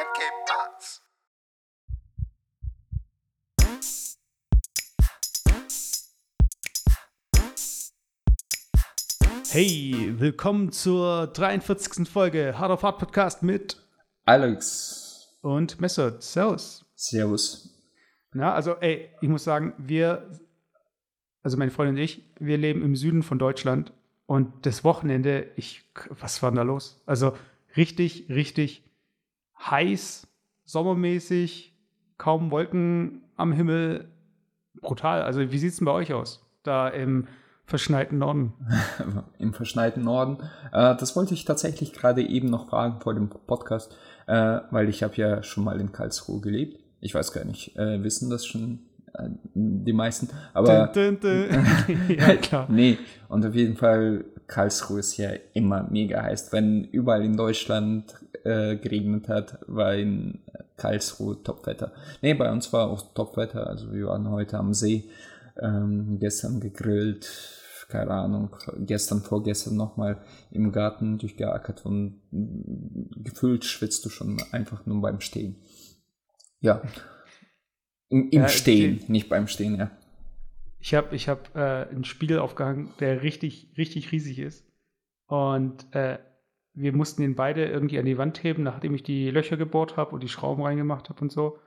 Cape Parts. Hey, willkommen zur 43. Folge Hard of Hard Podcast mit Alex. und Messert. Servus. Servus. Na, also, ey, ich muss sagen, wir, also meine Freundin und ich, wir leben im Süden von Deutschland und das Wochenende, ich, was war denn da los? Also, richtig, richtig heiß, sommermäßig, kaum Wolken am Himmel, brutal. Also, wie sieht's denn bei euch aus? Da im verschneiten Norden. Im verschneiten Norden. Äh, das wollte ich tatsächlich gerade eben noch fragen vor dem Podcast, äh, weil ich habe ja schon mal in Karlsruhe gelebt. Ich weiß gar nicht, äh, wissen das schon äh, die meisten, aber Dün, dün, dün. ja, klar. nee, und auf jeden Fall Karlsruhe ist ja immer mega heiß. Wenn überall in Deutschland äh, geregnet hat, war in Karlsruhe Topwetter. Nee, bei uns war auch Topwetter, also wir waren heute am See, ähm, gestern gegrillt, keine Ahnung, gestern, vorgestern nochmal im Garten durchgeackert und mm, gefühlt schwitzt du schon einfach nur beim Stehen. Ja. Im, im Ja, Stehen, nicht beim Stehen, ja. Ich habe ich hab, äh, einen Spiegel aufgehangen, der richtig, richtig riesig ist. Und äh, wir mussten ihn beide irgendwie an die Wand heben, nachdem ich die Löcher gebohrt habe und die Schrauben reingemacht habe und so.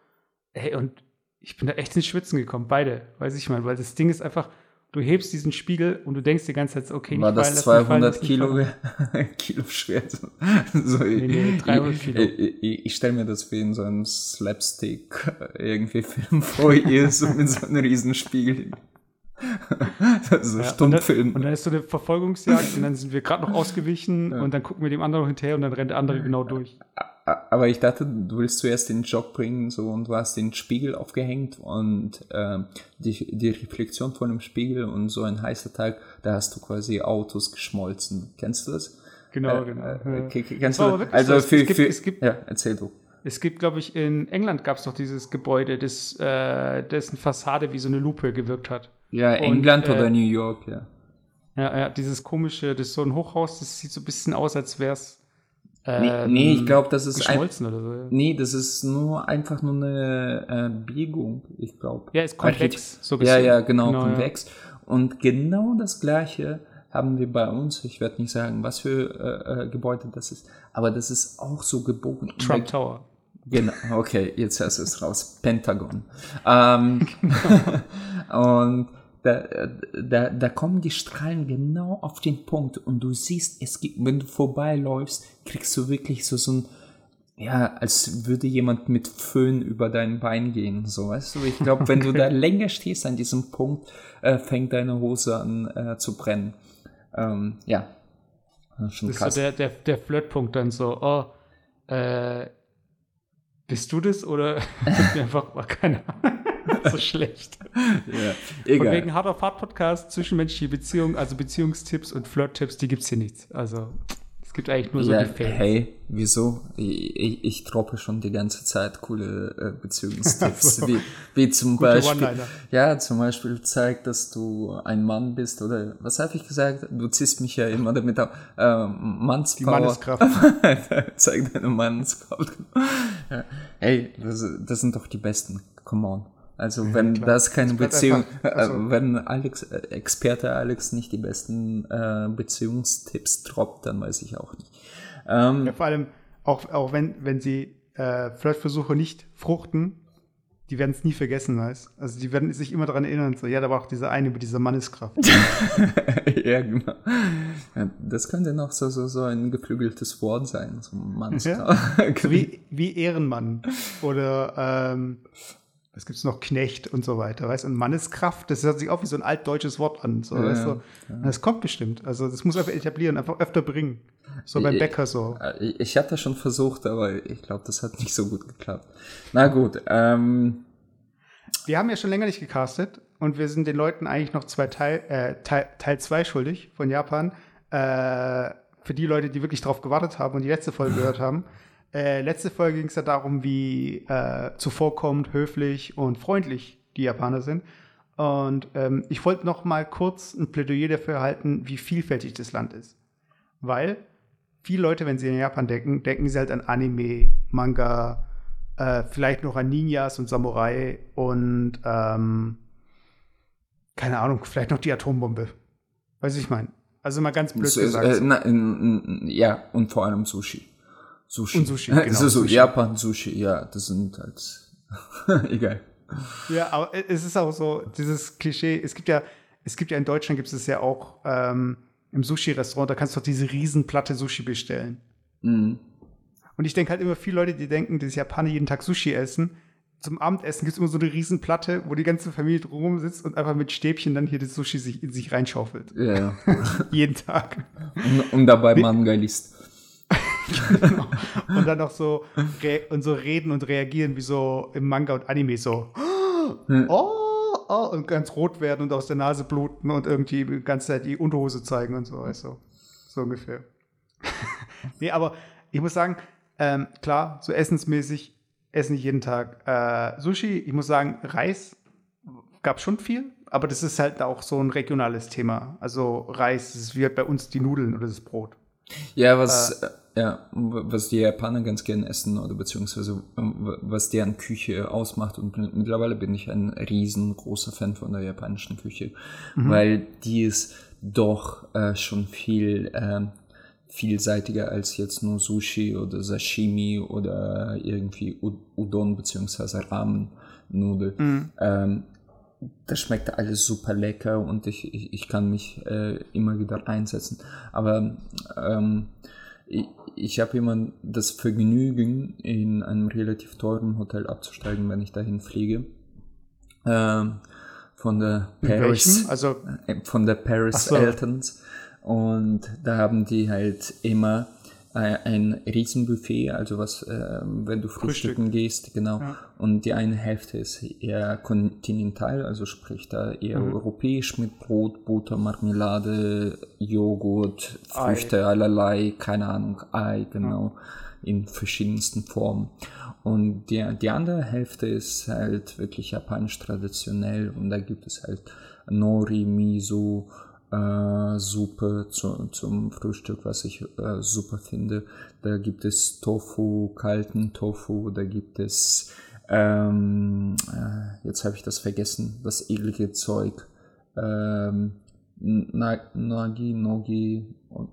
Ey, und ich bin da echt ins Schwitzen gekommen, beide, weiß ich mal, weil das Ding ist einfach, du hebst diesen Spiegel und du denkst die ganze Zeit, okay, War nicht das fallen lassen, nicht fallen 200 lassen, Kilo, fallen Kilo schwer? So, Nee, nee, 300 Kilo. Ich, ich, ich stelle mir das wie in so einem Slapstick äh, irgendwie Film vor, ihr so mit so einem Riesenspiegel. so Ja, Stummfilm. Und dann, und dann ist so eine Verfolgungsjagd und dann sind wir gerade noch ausgewichen und dann gucken wir dem anderen noch hinterher und dann rennt der andere genau durch. Aber ich dachte, du willst zuerst den Job bringen so und du hast den Spiegel aufgehängt und ähm, die, die Reflexion von dem Spiegel und so ein heißer Tag, da hast du quasi Autos geschmolzen. Kennst du das? Genau, Äh, genau. äh, ja. Kennst du aber das? wirklich Also für, es gibt- für es gibt- ja, erzähl du. Es gibt, glaube ich, in England gab es doch dieses Gebäude, das, äh, dessen Fassade wie so eine Lupe gewirkt hat. Ja, Und, England äh, oder New York, ja. Ja, ja, dieses komische, das ist so ein Hochhaus, das sieht so ein bisschen aus, als wäre es Nee, nee, ich glaube, das ist ein, geschmolzen oder so. ja. nee, das ist nur einfach nur eine äh, Biegung, ich glaube. Ja, ist konvex, so ein Ja, ja, genau, Genau, ja. konvex. Und genau das gleiche haben wir bei uns. Ich werde nicht sagen, was für äh, äh, Gebäude das ist, aber das ist auch so gebogen. Trump Tower. Genau, okay, jetzt hast du es raus. Pentagon. Ähm, und da, da, da kommen die Strahlen genau auf den Punkt und du siehst, es gibt, wenn du vorbeiläufst, kriegst du wirklich so, so ein, ja, als würde jemand mit Föhn über dein Bein gehen, so, weißt du? Ich glaube, wenn du da länger stehst an diesem Punkt, äh, fängt deine Hose an äh, zu brennen. Ähm, ja, ist schon Das ist krass. so der, der, der Flirtpunkt dann so, oh, äh, bist du das oder einfach war keine Ahnung. So schlecht. ja. Egal. wegen Hard of Hard Podcast, zwischenmenschliche Beziehungen, also Beziehungstipps und Flirttipps, die gibt's hier nicht. Also es gibt eigentlich nur so ja, die Fans. hey, wieso? Ich, ich, ich droppe schon die ganze Zeit coole äh, Beziehungstipps, So. wie, wie zum Gute Beispiel, ja, zum Beispiel zeigt, dass du ein Mann bist oder was habe ich gesagt? Du ziehst mich ja immer damit auf. Äh, Die Mannspower. Manneskraft. Zeig deine Mannskraft. Ja. Hey, das, das sind doch die besten. Come on. Also wenn klar. das keine bleibt Beziehung, einfach- also- äh, wenn Alex, äh, Experte Alex nicht die besten äh, Beziehungstipps droppt, dann weiß ich auch nicht. Ähm, Ja, vor allem, auch, auch wenn, wenn sie äh, Flirtversuche nicht fruchten, die werden es nie vergessen, weißt Also die werden sich immer daran erinnern, so, ja, da war auch dieser eine mit dieser Manneskraft. ja, genau. Ja, das könnte noch so, so, so ein geflügeltes Wort sein. So Mannskraft. so wie, wie Ehrenmann oder ähm, was gibt's noch, Knecht und so weiter, weißt Und Manneskraft, das hört sich auch wie so ein altdeutsches Wort an, so, Ja, weißt du? ja. Das kommt bestimmt. Also das muss einfach etablieren, einfach öfter bringen. So beim Ich- Bäcker so. Äh, Ich, ich hatte schon versucht, aber ich glaube, das hat nicht so gut geklappt. Na gut, ähm, Wir haben ja schon länger nicht gecastet und wir sind den Leuten eigentlich noch zwei Teil, äh, Teil, Teil zwei schuldig von Japan. Äh, für die Leute, die wirklich drauf gewartet haben und die letzte Folge gehört haben. Äh, letzte Folge ging es ja darum, wie äh, zuvorkommend, höflich und freundlich die Japaner sind. Und ähm, ich wollte noch mal kurz ein Plädoyer dafür halten, wie vielfältig das Land ist. Weil viele Leute, wenn sie an Japan denken, denken sie halt an Anime, Manga, äh, vielleicht noch an Ninjas und Samurai und ähm, keine Ahnung, vielleicht noch die Atombombe. Weiß ich mein. Also mal ganz blöd gesagt. äh, na, ja, und vor allem Sushi. Sushi. Und Sushi, genau, so, so, Sushi. Japan, Sushi, ja, das sind halt. Egal. Ja, aber es ist auch so, dieses Klischee, es gibt ja, es gibt ja in Deutschland gibt es ja auch ähm, im Sushi-Restaurant, da kannst du doch diese Riesenplatte Sushi bestellen. Mhm. Und ich denke halt immer, viele Leute, die denken, dass Japaner jeden Tag Sushi essen, zum Abendessen gibt es immer so eine Riesenplatte, wo die ganze Familie drumherum sitzt und einfach mit Stäbchen dann hier das Sushi sich, in sich reinschaufelt. Ja, ja. jeden Tag. Und, und dabei Manga liest. Und dann noch so, und so reden und reagieren wie so im Manga und Anime so. Oh, oh, und ganz rot werden und aus der Nase bluten und irgendwie die ganze Zeit die Unterhose zeigen und so, weißt du. So ungefähr. nee, aber ich muss sagen, ähm, klar, so essensmäßig essen ich jeden Tag äh, Sushi. Ich muss sagen, Reis gab schon viel, aber das ist halt auch so ein regionales Thema. Also Reis, das ist wie halt bei uns die Nudeln oder das Brot. Ja, was, äh, ja, was die Japaner ganz gern essen oder beziehungsweise ähm, was deren Küche ausmacht. Und mittlerweile bin ich ein riesengroßer Fan von der japanischen Küche, weil die ist doch äh, schon viel ähm, vielseitiger als jetzt nur Sushi oder Sashimi oder irgendwie Udon beziehungsweise Ramen-Nudel. Ähm, das schmeckt alles super lecker und ich, ich, ich kann mich äh, immer wieder einsetzen. Aber ähm, ich, ich habe immer das Vergnügen, in einem relativ teuren Hotel abzusteigen, wenn ich dahin fliege. Ähm, von der Paris? Also äh, von der Paris so. Eltons. Und da haben die halt immer äh, ein Riesenbuffet, also was, äh, wenn du frühstücken gehst, genau. Ja. Und die eine Hälfte ist eher kontinental, also sprich da eher Mhm. europäisch mit Brot, Butter, Marmelade, Joghurt, Ei. Früchte allerlei, keine Ahnung, Ei, genau, in verschiedensten Formen. Und die, die andere Hälfte ist halt wirklich japanisch traditionell und da gibt es halt Nori, Miso, äh, Suppe zu, zum Frühstück, was ich äh, super finde. Da gibt es Tofu, kalten Tofu, da gibt es, ähm, äh, jetzt habe ich das vergessen, das eklige Zeug. Ähm, Na- Nagi, Nogi,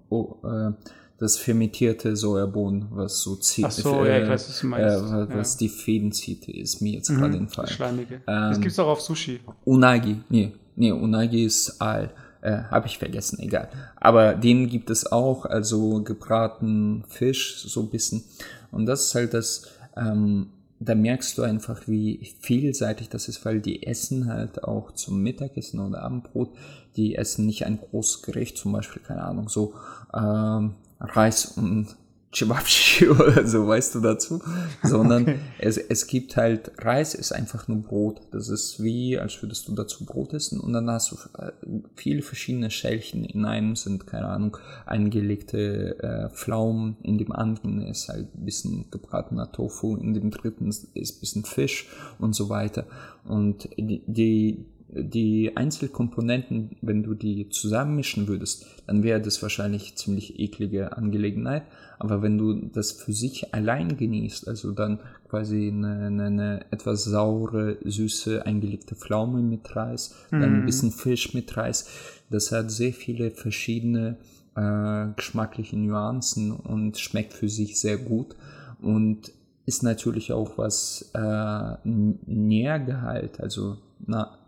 oh, äh, das fermentierte Sojabohnen, was so zieht. Ach so, ja, ich weiß, was du meinst. Äh, was Ja. die Fäden zieht, ist mir jetzt gerade Mhm, entfallen. das Schleimige. das gibt's auch auf Sushi. Unagi, nee, nee, Unagi ist Aal. Äh, Habe ich vergessen, egal. Aber den gibt es auch, also gebraten Fisch, so ein bisschen. Und das ist halt das, ähm, da merkst du einfach, wie vielseitig das ist, weil die essen halt auch zum Mittagessen oder Abendbrot, die essen nicht ein großes Gericht, zum Beispiel, keine Ahnung, so ähm, Reis und Cevapcici oder so, weißt du dazu, sondern es, es gibt halt, Reis ist einfach nur Brot. Das ist wie, als würdest du dazu Brot essen und dann hast du äh, viele verschiedene Schälchen. In einem sind, keine Ahnung, eingelegte äh, Pflaumen, in dem anderen ist halt ein bisschen gebratener Tofu, in dem dritten ist ein bisschen Fisch und so weiter. Und die, die die Einzelkomponenten, wenn du die zusammenmischen würdest, dann wäre das wahrscheinlich ziemlich eklige Angelegenheit. Aber wenn du das für sich allein genießt, also dann quasi eine, eine, eine etwas saure, süße, eingelegte Pflaume mit Reis, dann ein bisschen Fisch mit Reis, das hat sehr viele verschiedene äh, geschmackliche Nuancen und schmeckt für sich sehr gut und ist natürlich auch was äh, Nährgehalt, also na,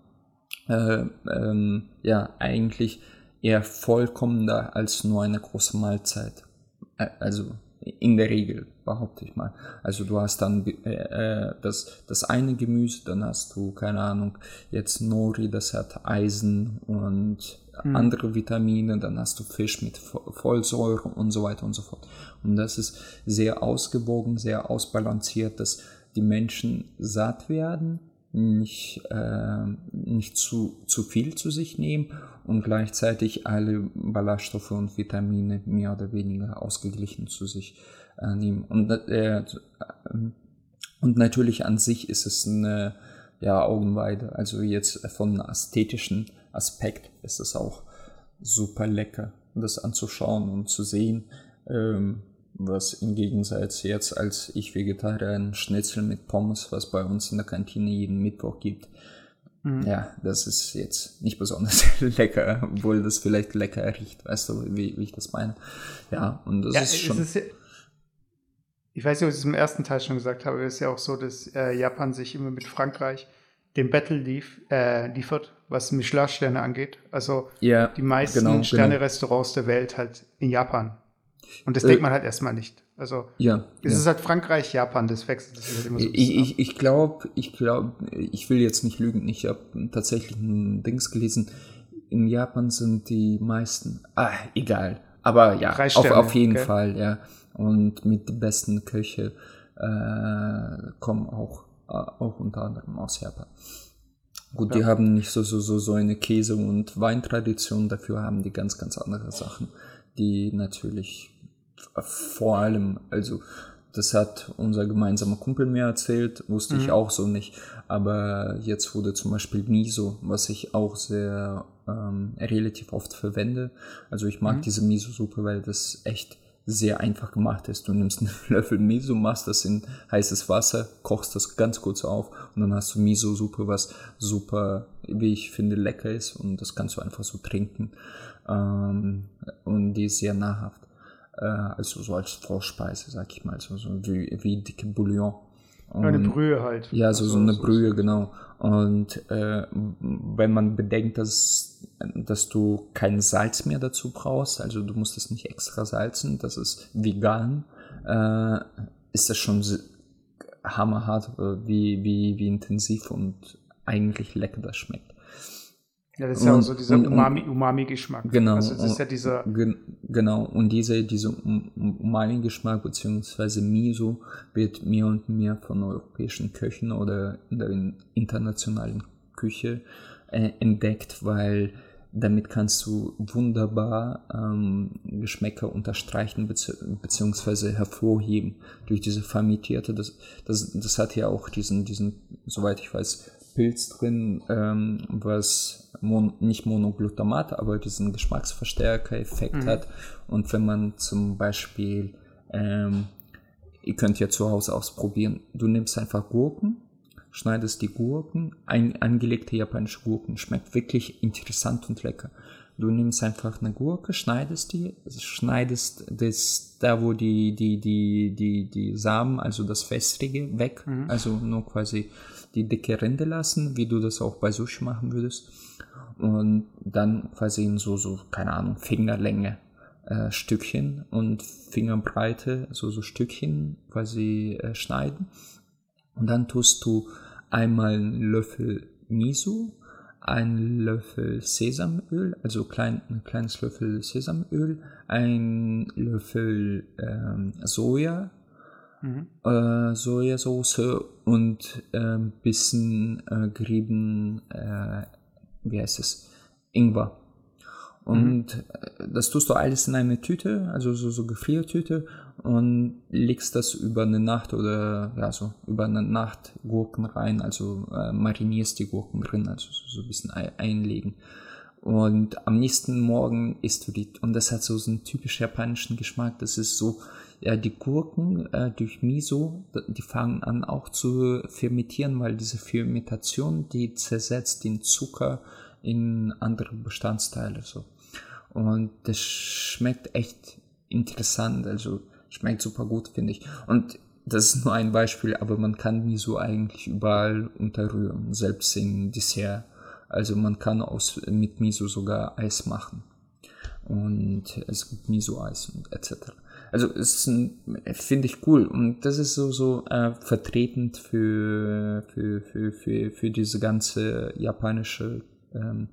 äh, ähm, ja, eigentlich eher vollkommener als nur eine große Mahlzeit. Äh, also in der Regel, behaupte ich mal. Also du hast dann äh, äh, das, das eine Gemüse, dann hast du, keine Ahnung, jetzt Nori, das hat Eisen und andere Vitamine, dann hast du Fisch mit Vo- Vollsäure und so weiter und so fort. Und das ist sehr ausgewogen, sehr ausbalanciert, dass die Menschen satt werden, nicht, äh, nicht zu, zu viel zu sich nehmen und gleichzeitig alle Ballaststoffe und Vitamine mehr oder weniger ausgeglichen zu sich äh, nehmen. Und, äh, und natürlich an sich ist es eine ja, Augenweide. Also jetzt von ästhetischen Aspekt ist es auch super lecker, das anzuschauen und zu sehen. Ähm, was im Gegensatz jetzt, als ich Vegetarier ein Schnitzel mit Pommes, was bei uns in der Kantine jeden Mittwoch gibt, mhm. ja, das ist jetzt nicht besonders lecker, obwohl das vielleicht lecker riecht, weißt du, wie, wie ich das meine. Ja, und das ja, ist schon. Ist, ich weiß nicht, ob ich es im ersten Teil schon gesagt habe, es ist ja auch so, dass äh, Japan sich immer mit Frankreich den Battle lief, äh, liefert, was Michelin-Sterne angeht. Also ja, die meisten genau, genau. Sterne-Restaurants der Welt halt in Japan. Und das äh, denkt man halt erstmal nicht. Also ja, es ja. ist halt Frankreich, Japan, das wechselt sich halt immer so. Ich, ich, ich glaube, ich glaube, ich will jetzt nicht lügen, ich habe tatsächlich ein Dings gelesen. In Japan sind die meisten, ah, egal. Aber ja, auf, auf jeden okay. Fall, ja. Und mit den besten Köche äh, kommen auch, äh, auch unter anderem aus Japan. Gut, ja. die haben nicht so, so, so, so eine Käse- und Weintradition, dafür haben die ganz, ganz andere Sachen, die natürlich vor allem, also das hat unser gemeinsamer Kumpel mir erzählt, wusste mhm. ich auch so nicht. Aber jetzt wurde zum Beispiel Miso, was ich auch sehr ähm, relativ oft verwende. Also ich mag mhm. diese Miso-Suppe, weil das echt sehr einfach gemacht ist. Du nimmst einen Löffel Miso, machst das in heißes Wasser, kochst das ganz kurz auf und dann hast du Miso-Suppe, was super, wie ich finde, lecker ist und das kannst du einfach so trinken. Ähm, und die ist sehr nahrhaft. Äh, also so als Vorspeise, sag ich mal, so, so wie, wie dicke Bouillon. Und, eine Brühe halt. Ja, so, also, so eine so, Brühe, so. genau. Und äh, wenn man bedenkt, dass, dass du kein Salz mehr dazu brauchst, also du musst es nicht extra salzen, das ist vegan, äh, ist das schon hammerhart, äh, wie, wie, wie intensiv und eigentlich lecker das schmeckt. Ja, das ist und, ja auch so dieser Umami-Geschmack. Umami genau. Also das ist ja dieser genau. Und diese, dieser Umami-Geschmack beziehungsweise Miso wird mehr und mehr von europäischen Köchen oder in der internationalen Küche äh, entdeckt, weil damit kannst du wunderbar ähm, Geschmäcker unterstreichen beziehungsweise hervorheben durch diese fermentierte. Das, das, das hat ja auch diesen, diesen, soweit ich weiß, Pilz drin, ähm, was mon nicht Monoglutamat, aber diesen Geschmacksverstärker-Effekt mhm. hat. Und wenn man zum Beispiel, ähm, ihr könnt ja zu Hause ausprobieren, du nimmst einfach Gurken, schneidest die Gurken, ein, angelegte japanische Gurken, schmeckt wirklich interessant und lecker. Du nimmst einfach eine Gurke, schneidest die, schneidest das da, wo die, die, die, die, die Samen, also das Festrige, weg, mhm. also nur quasi die dicke Rinde lassen, wie du das auch bei Sushi machen würdest. Und dann quasi in so, so, keine Ahnung, Fingerlänge äh, Stückchen und Fingerbreite, so, so Stückchen quasi äh, schneiden. Und dann tust du einmal einen Löffel Miso, einen Löffel Sesamöl, also klein, ein kleines Löffel Sesamöl, ein Löffel ähm, Soja, mhm. äh, Sojasauce und ein äh, bisschen äh, gerieben, äh, wie heißt es, Ingwer. Und mhm. das tust du alles in eine Tüte, also so, so Gefriertüte und legst das über eine Nacht oder ja so über eine Nacht Gurken rein, also äh, marinierst die Gurken drin, also so, so ein bisschen einlegen. Und am nächsten Morgen isst du die und das hat so, so einen typisch japanischen Geschmack. Das ist so, ja, die Gurken äh, durch Miso, die fangen an auch zu fermentieren, weil diese Fermentation, die zersetzt den Zucker in andere Bestandteile so. Und das schmeckt echt interessant, also schmeckt super gut, finde ich. Und das ist nur ein Beispiel, aber man kann Miso eigentlich überall unterrühren, selbst im Dessert. Also man kann aus, mit Miso sogar Eis machen. Und es gibt Miso-Eis und etc. Also es finde ich cool und das ist so so äh, vertretend für, für, für, für, für diese ganze japanische ähm,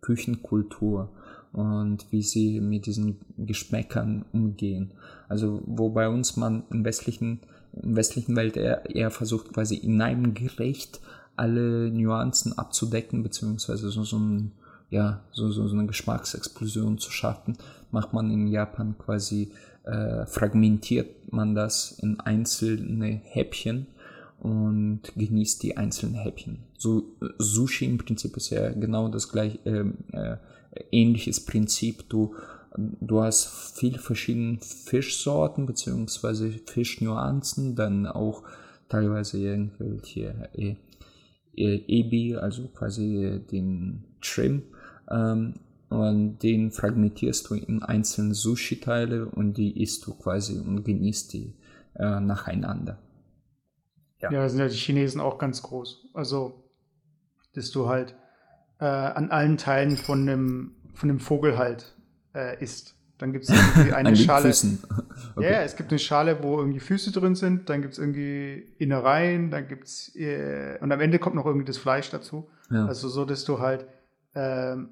Küchenkultur und wie sie mit diesen Geschmäckern umgehen. Also wo bei uns man im westlichen, im westlichen Welt eher, eher versucht quasi in einem Gericht alle Nuancen abzudecken, beziehungsweise so, so, ein, ja, so, so, so eine Geschmacksexplosion zu schaffen, macht man in Japan quasi äh, fragmentiert man das in einzelne Häppchen und genießt die einzelnen Häppchen. So Sushi im Prinzip ist ja genau das gleiche, äh, äh, ähnliches Prinzip. Du du hast viele verschiedene Fischsorten beziehungsweise Fischnuancen, dann auch teilweise irgendwelche äh, äh, Ebi, also quasi den Trim. Ähm, und den fragmentierst du in einzelne Sushi-Teile und die isst du quasi und genießt die äh, nacheinander. Ja. ja, sind ja die Chinesen auch ganz groß. Also, dass du halt äh, an allen Teilen von einem, von einem Vogel halt äh, isst. Dann gibt es irgendwie eine Schale. okay. Ja, es gibt eine Schale, wo irgendwie Füße drin sind, dann gibt es irgendwie Innereien, dann gibt es äh, und am Ende kommt noch irgendwie das Fleisch dazu. Ja. Also so, dass du halt ähm,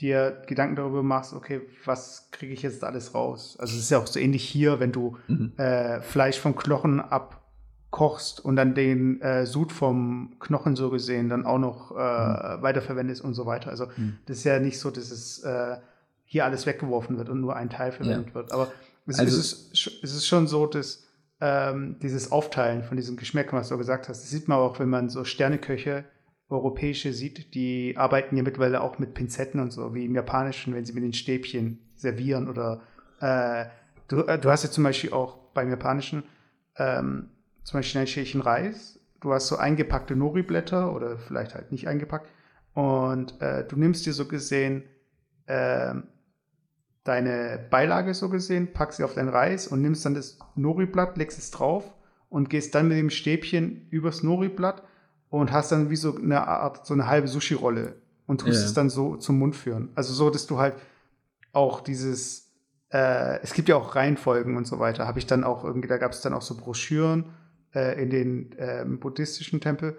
dir Gedanken darüber machst, okay, was kriege ich jetzt alles raus? Also es ist ja auch so ähnlich hier, wenn du mhm. äh, Fleisch vom Knochen abkochst und dann den äh, Sud vom Knochen so gesehen dann auch noch äh, mhm. weiterverwendest und so weiter. Also mhm. das ist ja nicht so, dass es äh, hier alles weggeworfen wird und nur ein Teil verwendet ja. wird. Aber es, also, ist, es ist schon so, dass ähm, dieses Aufteilen von diesen Geschmäckern, was du gesagt hast, das sieht man auch, wenn man so Sterneköche europäische sieht, die arbeiten ja mittlerweile auch mit Pinzetten und so, wie im Japanischen, wenn sie mit den Stäbchen servieren oder äh, du, äh, du hast ja zum Beispiel auch beim Japanischen ähm, zum Beispiel ein Schälchen Reis, du hast so eingepackte Nori-Blätter oder vielleicht halt nicht eingepackt. Und äh, du nimmst dir so gesehen äh, deine Beilage so gesehen, packst sie auf deinen Reis und nimmst dann das Nori-Blatt, legst es drauf und gehst dann mit dem Stäbchen übers Nori-Blatt und hast dann wie so eine Art, so eine halbe Sushi-Rolle und tust ja. es dann so zum Mund führen. Also so, dass du halt auch dieses, äh, es gibt ja auch Reihenfolgen und so weiter, habe ich dann auch irgendwie, da gab es dann auch so Broschüren äh, in den äh, buddhistischen Tempel,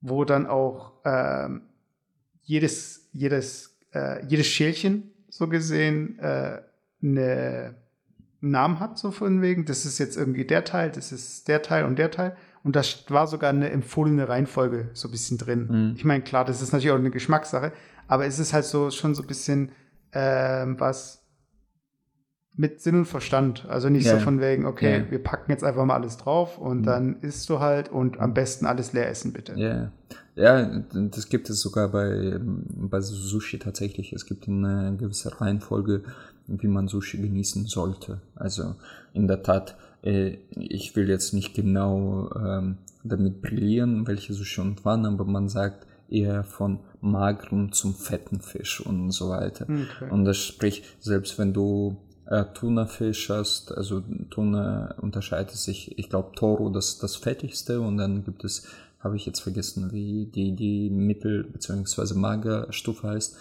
wo dann auch ähm, jedes, jedes, äh, jedes Schälchen so gesehen äh, eine Namen hat, so von wegen, das ist jetzt irgendwie der Teil, das ist der Teil und der Teil. Und da war sogar eine empfohlene Reihenfolge so ein bisschen drin. Mhm. Ich meine, klar, das ist natürlich auch eine Geschmackssache, aber es ist halt so schon so ein bisschen ähm, was mit Sinn und Verstand. Also nicht yeah. so von wegen, okay, yeah. wir packen jetzt einfach mal alles drauf und mhm. dann isst du halt und am besten alles leer essen, bitte. Yeah. Ja, das gibt es sogar bei, bei Sushi tatsächlich. Es gibt eine gewisse Reihenfolge, wie man Sushi genießen sollte. Also in der Tat, äh, ich will jetzt nicht genau ähm, damit brillieren, welche so schon waren, aber man sagt eher von magerem zum fetten Fisch und so weiter. Okay. Und das spricht, selbst wenn du äh, Tuna-Fisch hast, also Tuna unterscheidet sich, ich glaube Toro das das fettigste und dann gibt es, habe ich jetzt vergessen, wie die, die Mittel- bzw. Magerstufe heißt.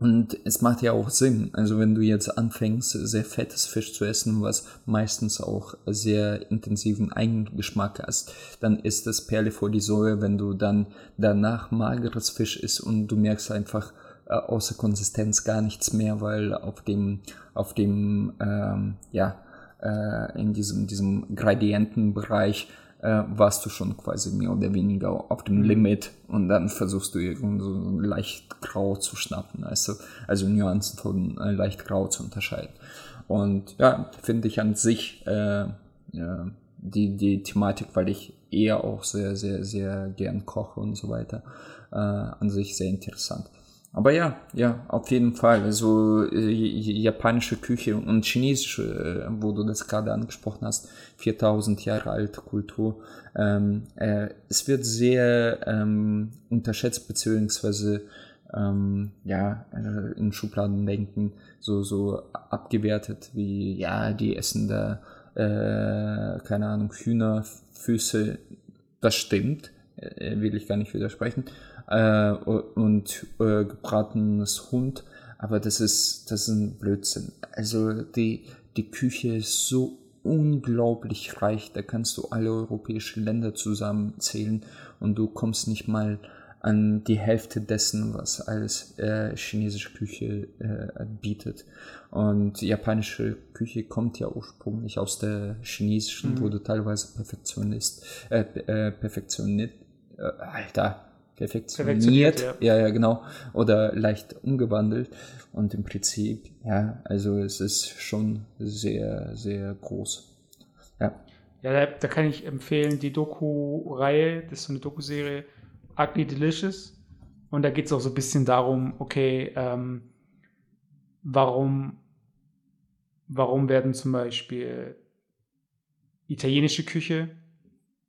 Und es macht ja auch Sinn. Also wenn du jetzt anfängst, sehr fettes Fisch zu essen, was meistens auch sehr intensiven Eigengeschmack hast, dann ist das Perle vor die Säure, wenn du dann danach mageres Fisch isst und du merkst einfach äh, außer Konsistenz gar nichts mehr, weil auf dem, auf dem, ähm, ja, äh, in diesem, diesem Gradientenbereich äh, warst du schon quasi mehr oder weniger auf dem mhm. Limit und dann versuchst du irgend so leicht grau zu schnappen, also, also Nuancen von äh, leicht grau zu unterscheiden. Und ja, finde ich an sich äh, ja, die, die Thematik, weil ich eher auch sehr, sehr, sehr gern koche und so weiter, äh, an sich sehr interessant. Aber ja, ja, auf jeden Fall. Also äh, japanische Küche und chinesische, äh, wo du das gerade angesprochen hast, 4000 Jahre alte Kultur. Ähm, äh, es wird sehr ähm, unterschätzt beziehungsweise ähm, ja äh, in Schubladen denken so so abgewertet wie ja die essen da äh, keine Ahnung Hühnerfüße. Das stimmt, äh, will ich gar nicht widersprechen äh, und äh, gebratenes Hund. Aber das ist, das ist ein Blödsinn. Also die, die Küche ist so unglaublich reich. Da kannst du alle europäischen Länder zusammenzählen und du kommst nicht mal an die Hälfte dessen, was alles äh, chinesische Küche äh, bietet. Und japanische Küche kommt ja ursprünglich aus der chinesischen, mhm. du teilweise Perfektionist, äh, äh Perfektionist, äh, Alter, perfektioniert, ja. ja. ja, genau, oder leicht umgewandelt. Und im Prinzip, ja, also es ist schon sehr, sehr groß. Ja. Ja, da, da kann ich empfehlen, die Doku-Reihe, das ist so eine Doku-Serie, Ugly Delicious. Und da geht es auch so ein bisschen darum, okay, ähm, warum, warum werden zum Beispiel italienische Küche,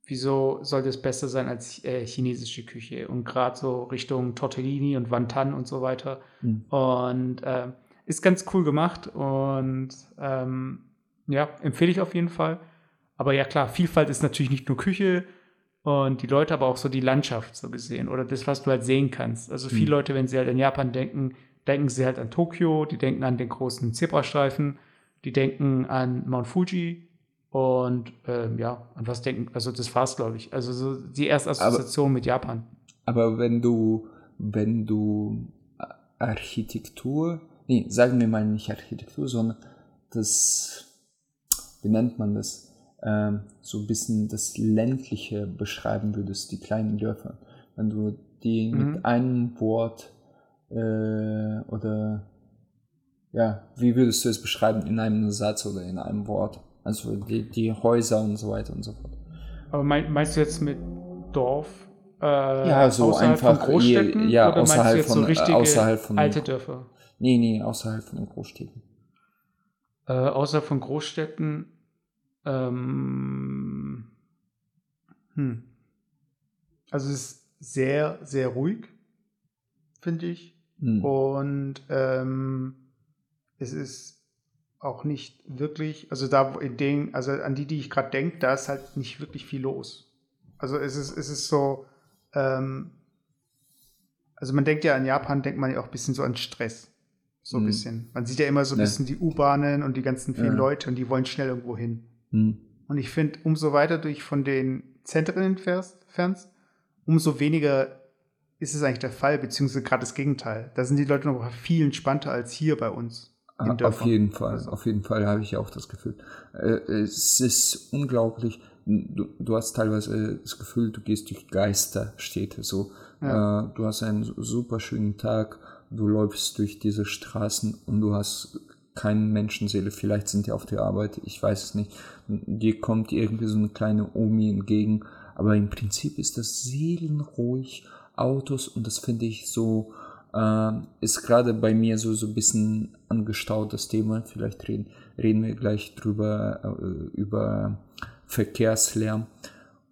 wieso sollte es besser sein als äh, chinesische Küche? Und gerade so Richtung Tortellini und Wantan und so weiter. Mhm. Und äh, ist ganz cool gemacht und ähm, ja, empfehle ich auf jeden Fall. Aber ja, klar, Vielfalt ist natürlich nicht nur Küche und die Leute, aber auch so die Landschaft so gesehen oder das, was du halt sehen kannst. Also viele Mhm. Leute, wenn sie halt in Japan denken, denken sie halt an Tokio, die denken an den großen Zebrastreifen, die denken an Mount Fuji und ähm, ja, an was denken, also das war's, glaube ich. Also so die erste Assoziation mit Japan. Aber wenn du, wenn du Architektur, nee, sagen wir mal nicht Architektur, sondern das, wie nennt man das, ähm, so ein bisschen das ländliche beschreiben würdest, die kleinen Dörfer. Wenn du die Mhm. mit einem Wort äh, oder ja, wie würdest du es beschreiben in einem Satz oder in einem Wort? Also die, die Häuser und so weiter und so fort. Aber mein, meinst du jetzt mit Dorf? Äh, Ja, so außerhalb einfach, von Großstädten? ja, oder meinst du außerhalb jetzt von- so richtige außerhalb von- alte Dörfer? Nee, nee, außerhalb von den Großstädten. Äh, außerhalb von Großstädten. Ähm, hm. Also es ist sehr, sehr ruhig, finde ich. Hm. Und ähm, es ist auch nicht wirklich, also da wo in den, also an die, die ich gerade denke, da ist halt nicht wirklich viel los. Also es ist, es ist so, ähm, also man denkt ja an Japan, denkt man ja auch ein bisschen so an Stress. So ein Mhm. bisschen. Man sieht ja immer so ein Ja. bisschen die U-Bahnen und die ganzen vielen Ja. Leute und die wollen schnell irgendwo hin. Hm. Und ich finde, umso weiter du dich von den Zentren entfernst, fernst, umso weniger ist es eigentlich der Fall, beziehungsweise gerade das Gegenteil. Da sind die Leute noch viel entspannter als hier bei uns. Auf jeden Fall, Also. auf jeden Fall habe ich auch das Gefühl. Äh, Es ist unglaublich. Du, du hast teilweise das Gefühl, du gehst durch Geisterstädte. So, Ja. äh, du hast einen su- super schönen Tag, du läufst durch diese Straßen und du hast keine Menschenseele. Vielleicht sind die auf der Arbeit, ich weiß es nicht. Dir kommt irgendwie so eine kleine Omi entgegen, aber im Prinzip ist das seelenruhig. Autos und das finde ich so ähm, ist gerade bei mir so so ein bisschen angestaut das Thema. Vielleicht reden reden wir gleich drüber äh, über Verkehrslärm.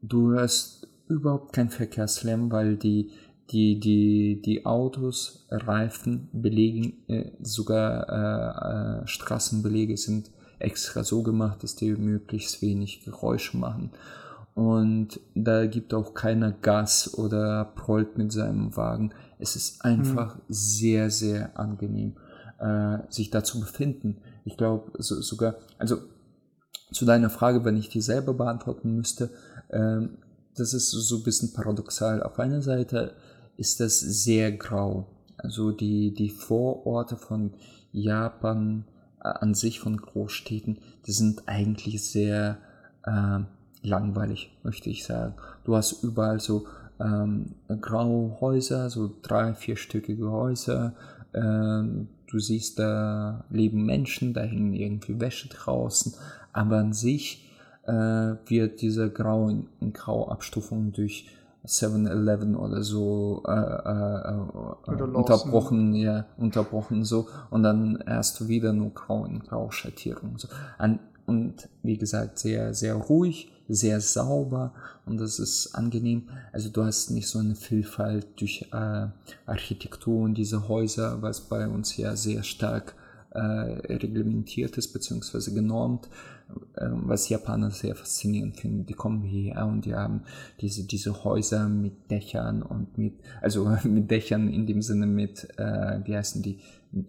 Du hörst überhaupt kein Verkehrslärm, weil die die die die Autos Reifen belegen äh, sogar äh, äh, Straßenbelege sind extra so gemacht, dass die möglichst wenig Geräusche machen und da gibt auch keiner Gas oder prollt mit seinem Wagen. Es ist einfach sehr, sehr angenehm, äh, sich da zu befinden. Ich glaube so, sogar, also zu deiner Frage, wenn ich die selber beantworten müsste, ähm, das ist so ein bisschen paradoxal. Auf einer Seite ist das sehr grau. Also die, die Vororte von Japan äh, an sich, von Großstädten, die sind eigentlich sehr äh, langweilig, möchte ich sagen. Du hast überall so ähm, graue Häuser, so drei, vierstöckige Häuser. Ähm, du siehst, da leben Menschen, da hängen irgendwie Wäsche draußen. Aber an sich äh, wird diese Grau in, in Grauabstufung durch 7-Eleven oder so äh, äh, äh, Oder unterbrochen, ja, unterbrochen so und dann erst wieder nur Grau in Grauschattierung. So. An, und wie gesagt, sehr, sehr ruhig, sehr sauber und das ist angenehm. Also du hast nicht so eine Vielfalt durch äh, Architektur und diese Häuser, was bei uns ja sehr stark äh, reglementiert ist beziehungsweise genormt, äh, was Japaner sehr faszinierend finden. Die kommen hierher und die haben diese, diese Häuser mit Dächern und mit, also mit Dächern in dem Sinne mit, äh, wie heißen die,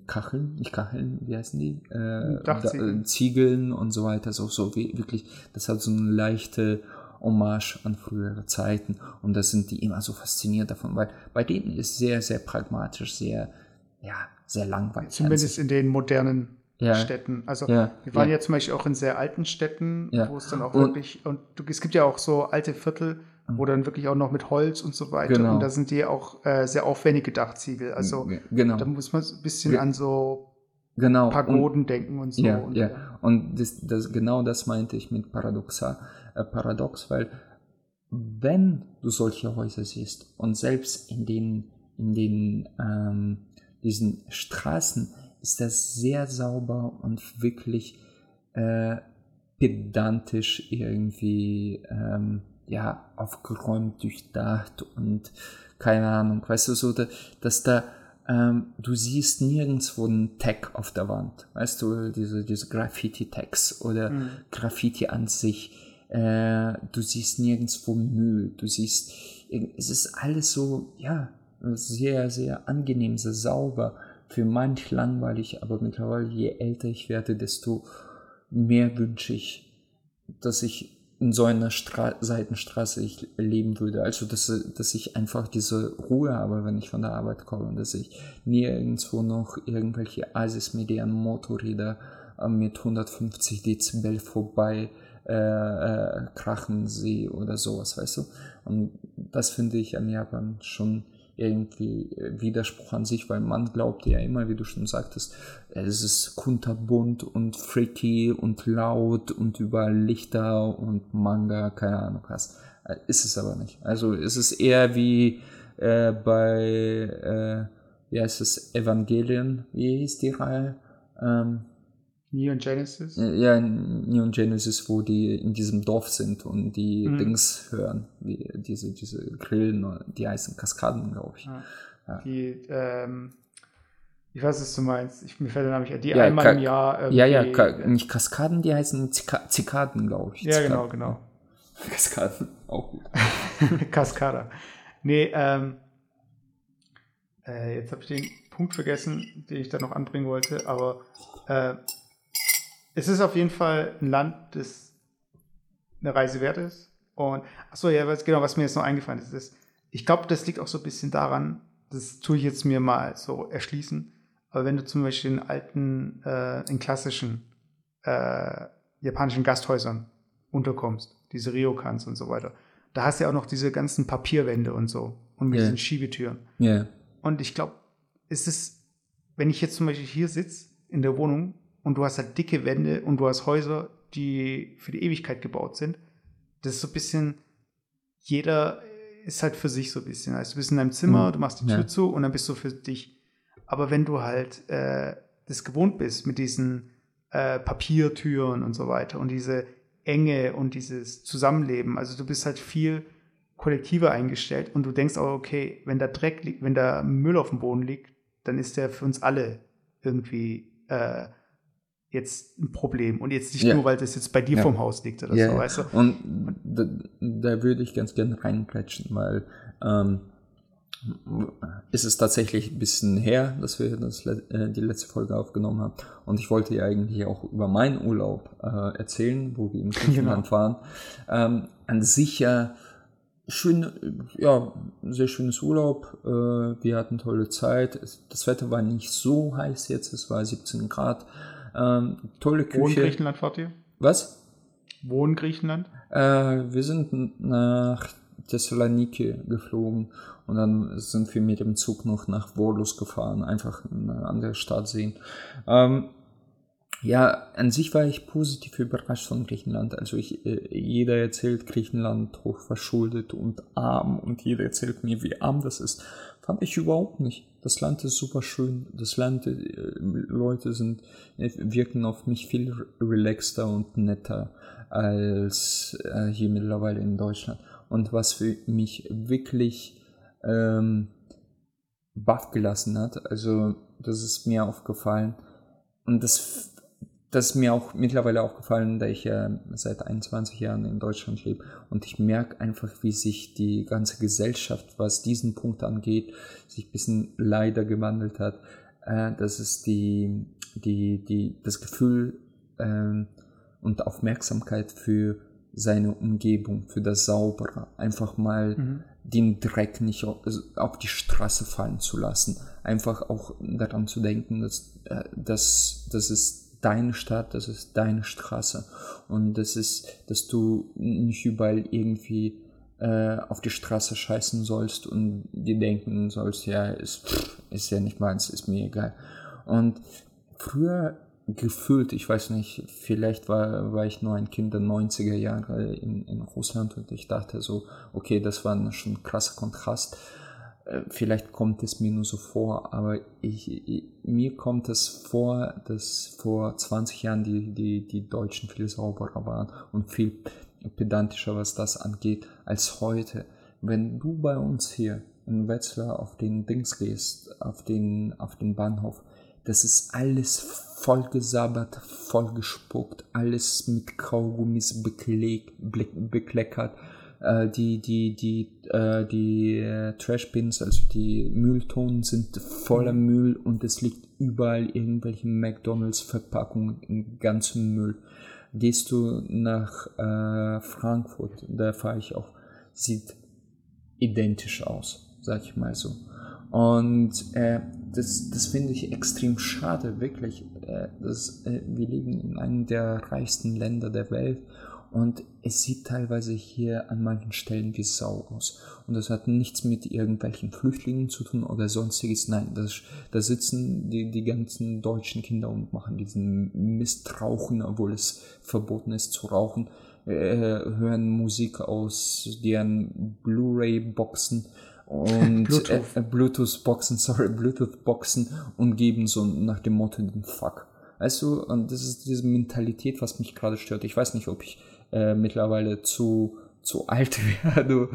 Kacheln, nicht Kacheln, wie heißen die? Äh, Dachziegeln. Da, äh, Ziegeln und so weiter, so, so wie, wirklich, das hat so eine leichte Hommage an frühere Zeiten und das sind die immer so fasziniert davon, weil bei denen ist sehr, sehr pragmatisch, sehr, ja, sehr langweilig. Zumindest in den modernen Ja. Städten. Also Ja, wir waren ja. ja. zum Beispiel auch in sehr alten Städten, wo es dann auch Und- wirklich, und du, es gibt ja auch so alte Viertel, wo dann wirklich auch noch mit Holz und so weiter. Genau. Und da sind die auch äh, sehr aufwendige Dachziegel. Also G- genau. da muss man ein bisschen an so genau. Und- Pagoden denken und so. Ja, und, ja. Und das, das, genau das meinte ich mit paradoxal, äh, paradox, weil wenn du solche Häuser siehst und selbst in den, in den, ähm, diesen Straßen ist das sehr sauber und wirklich äh, pedantisch irgendwie ähm, ja aufgeräumt, durchdacht und keine Ahnung, weißt du so, dass da ähm, du siehst nirgendwo einen Tag auf der Wand, weißt du, diese, diese Graffiti-Tags oder mhm. Graffiti an sich. Äh, du siehst nirgendwo Müll, du siehst, es ist alles so, ja, sehr, sehr angenehm, sehr sauber, für manch langweilig, aber mittlerweile, je älter ich werde, desto mehr wünsche ich, dass ich in so einer Stra Seitenstraße ich leben würde. Also, dass, dass ich einfach diese Ruhe habe, wenn ich von der Arbeit komme, dass ich nie irgendwo noch irgendwelche Asis mit ihren Motorräder äh, mit 150 Dezibel vorbei äh, äh, krachen sehe oder sowas, weißt du? Und das finde ich an Japan schon irgendwie äh, Widerspruch an sich, weil man glaubt ja immer, wie du schon sagtest, es ist kunterbunt und freaky und laut und überall Lichter und Manga, keine Ahnung was. Äh, ist es aber nicht. Also es ist eher wie äh, bei, äh, wie heißt es, Evangelion, wie hieß die Reihe? Ähm, Neon Genesis? Ja, Neon Genesis, wo die in diesem Dorf sind und die mhm. Dings hören, wie diese, diese Grillen, die heißen Kaskaden, glaube ich. Ja. Ja. Die, ähm, ich weiß, was du meinst. Ich, mir fällt der Name nicht Die ja, einmal Ka im Jahr. Ja, ja, Ka nicht Kaskaden, die heißen Zika Zikaden, glaube ich. Ja, Zikaden. genau, genau. Kaskaden, auch gut. Kaskada. Nee, ähm, äh, jetzt habe ich den Punkt vergessen, den ich da noch anbringen wollte, aber äh, es ist auf jeden Fall ein Land, das eine Reise wert ist. Und achso, ja, was, genau, was mir jetzt noch eingefallen ist, ist, ich glaube, das liegt auch so ein bisschen daran, das tue ich jetzt mir mal so erschließen. Aber wenn du zum Beispiel in alten, äh, in klassischen äh, japanischen Gasthäusern unterkommst, diese Ryokans und so weiter, da hast du ja auch noch diese ganzen Papierwände und so und mit yeah. diesen Schiebetüren. Yeah. Und ich glaube, es ist, wenn ich jetzt zum Beispiel hier sitze in der Wohnung und du hast halt dicke Wände und du hast Häuser, die für die Ewigkeit gebaut sind. Das ist so ein bisschen, jeder ist halt für sich so ein bisschen. Also du bist in deinem Zimmer, mhm. du machst die Tür ja. zu und dann bist du für dich. Aber wenn du halt äh, das gewohnt bist mit diesen äh, Papiertüren und so weiter und diese Enge und dieses Zusammenleben, also du bist halt viel kollektiver eingestellt und du denkst auch, okay, wenn da Dreck liegt, wenn da Müll auf dem Boden liegt, dann ist der für uns alle irgendwie äh, jetzt ein Problem und jetzt nicht ja. nur, weil das jetzt bei dir ja. vom Haus liegt oder ja. so, weißt du? Und da, da würde ich ganz gerne reinplätschen, weil ähm, ist es tatsächlich ein bisschen her, dass wir das, äh, die letzte Folge aufgenommen haben. Und ich wollte ja eigentlich auch über meinen Urlaub äh, erzählen, wo wir in Griechenland genau. fahren. Ähm, an sich ja schön, ja, sehr schönes Urlaub. Äh, wir hatten tolle Zeit. Das Wetter war nicht so heiß jetzt, es war 17 Grad. Ähm, tolle Küche. Wo in Griechenland fahrt ihr? Was? Wo in Griechenland? Äh, wir sind nach Thessaloniki geflogen und dann sind wir mit dem Zug noch nach Volos gefahren, einfach eine andere Stadt sehen. Ähm, ja, an sich war ich positiv überrascht von Griechenland. Also ich, äh, jeder erzählt Griechenland hoch verschuldet und arm und jeder erzählt mir, wie arm das ist. Fand ich überhaupt nicht. Das Land ist super schön. Das Land, äh, Leute sind, äh, wirken auf mich viel relaxter und netter als äh, hier mittlerweile in Deutschland. Und was für mich wirklich ähm, baff gelassen hat, also das ist mir aufgefallen. Und das das ist mir auch mittlerweile aufgefallen, da ich ja seit 21 Jahren in Deutschland lebe und ich merke einfach, wie sich die ganze Gesellschaft, was diesen Punkt angeht, sich ein bisschen leider gewandelt hat. Äh, das ist die, die, die, das Gefühl äh, und Aufmerksamkeit für seine Umgebung, für das Saubere, einfach mal mhm. den Dreck nicht auf, auf, die Straße fallen zu lassen, einfach auch daran zu denken, dass, äh, dass, dass es deine Stadt, das ist deine Straße. Und das ist, dass du nicht überall irgendwie äh, auf die Straße scheißen sollst und dir denken sollst, ja, ist, ist ja nicht meins, ist mir egal. Und früher gefühlt, ich weiß nicht, vielleicht war, war ich nur ein Kind der 90er Jahre in, in Russland und ich dachte so, okay, das war schon ein krasser Kontrast vielleicht kommt es mir nur so vor, aber ich, ich, mir kommt es vor, dass vor 20 Jahren die, die, die Deutschen viel sauberer waren und viel pedantischer, was das angeht, als heute. Wenn du bei uns hier in Wetzlar auf den Dings gehst, auf den, auf den Bahnhof, das ist alles vollgesabbert, vollgespuckt, alles mit Kaugummis bekleck, bekleckert. Äh, die die, die, äh, die äh, Trashbins, also die Mülltonnen sind voller. Müll und es liegt überall irgendwelche McDonalds-Verpackungen im ganzen Müll. Gehst du nach äh, Frankfurt, da fahre ich auch, sieht identisch aus, sag ich mal so. Und äh, das, das finde ich extrem schade, wirklich. Äh, das, äh, wir leben in einem der reichsten Länder der Welt und es sieht teilweise hier an manchen Stellen wie Sau aus. Und das hat nichts mit irgendwelchen Flüchtlingen zu tun oder sonstiges. Nein, das, da sitzen die, die ganzen deutschen Kinder und machen diesen Mist rauchen, obwohl es verboten ist zu rauchen. Äh, hören Musik aus deren Blu-ray-Boxen und Bluetooth. Äh, Bluetooth-Boxen, sorry, Bluetooth-Boxen und geben so nach dem Motto den Fuck. Also, und das ist diese Mentalität, was mich gerade stört. Ich weiß nicht, ob ich äh, mittlerweile zu, zu alt werde,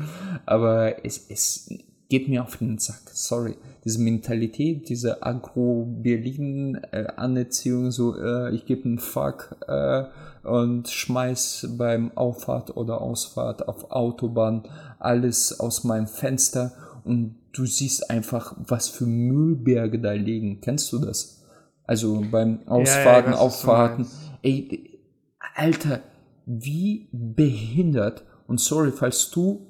aber es, es geht mir auf den Sack. Sorry. Diese Mentalität, diese Agro-Berlin-Anerziehung, so, äh, ich gebe einen Fuck äh, und schmeiß beim Auffahrt oder Ausfahrt auf Autobahn alles aus meinem Fenster und du siehst einfach, was für Müllberge da liegen. Kennst du das? Also beim Ausfahrten, ja, ja, Auffahrten. Ey, Alter, wie behindert, und sorry, falls du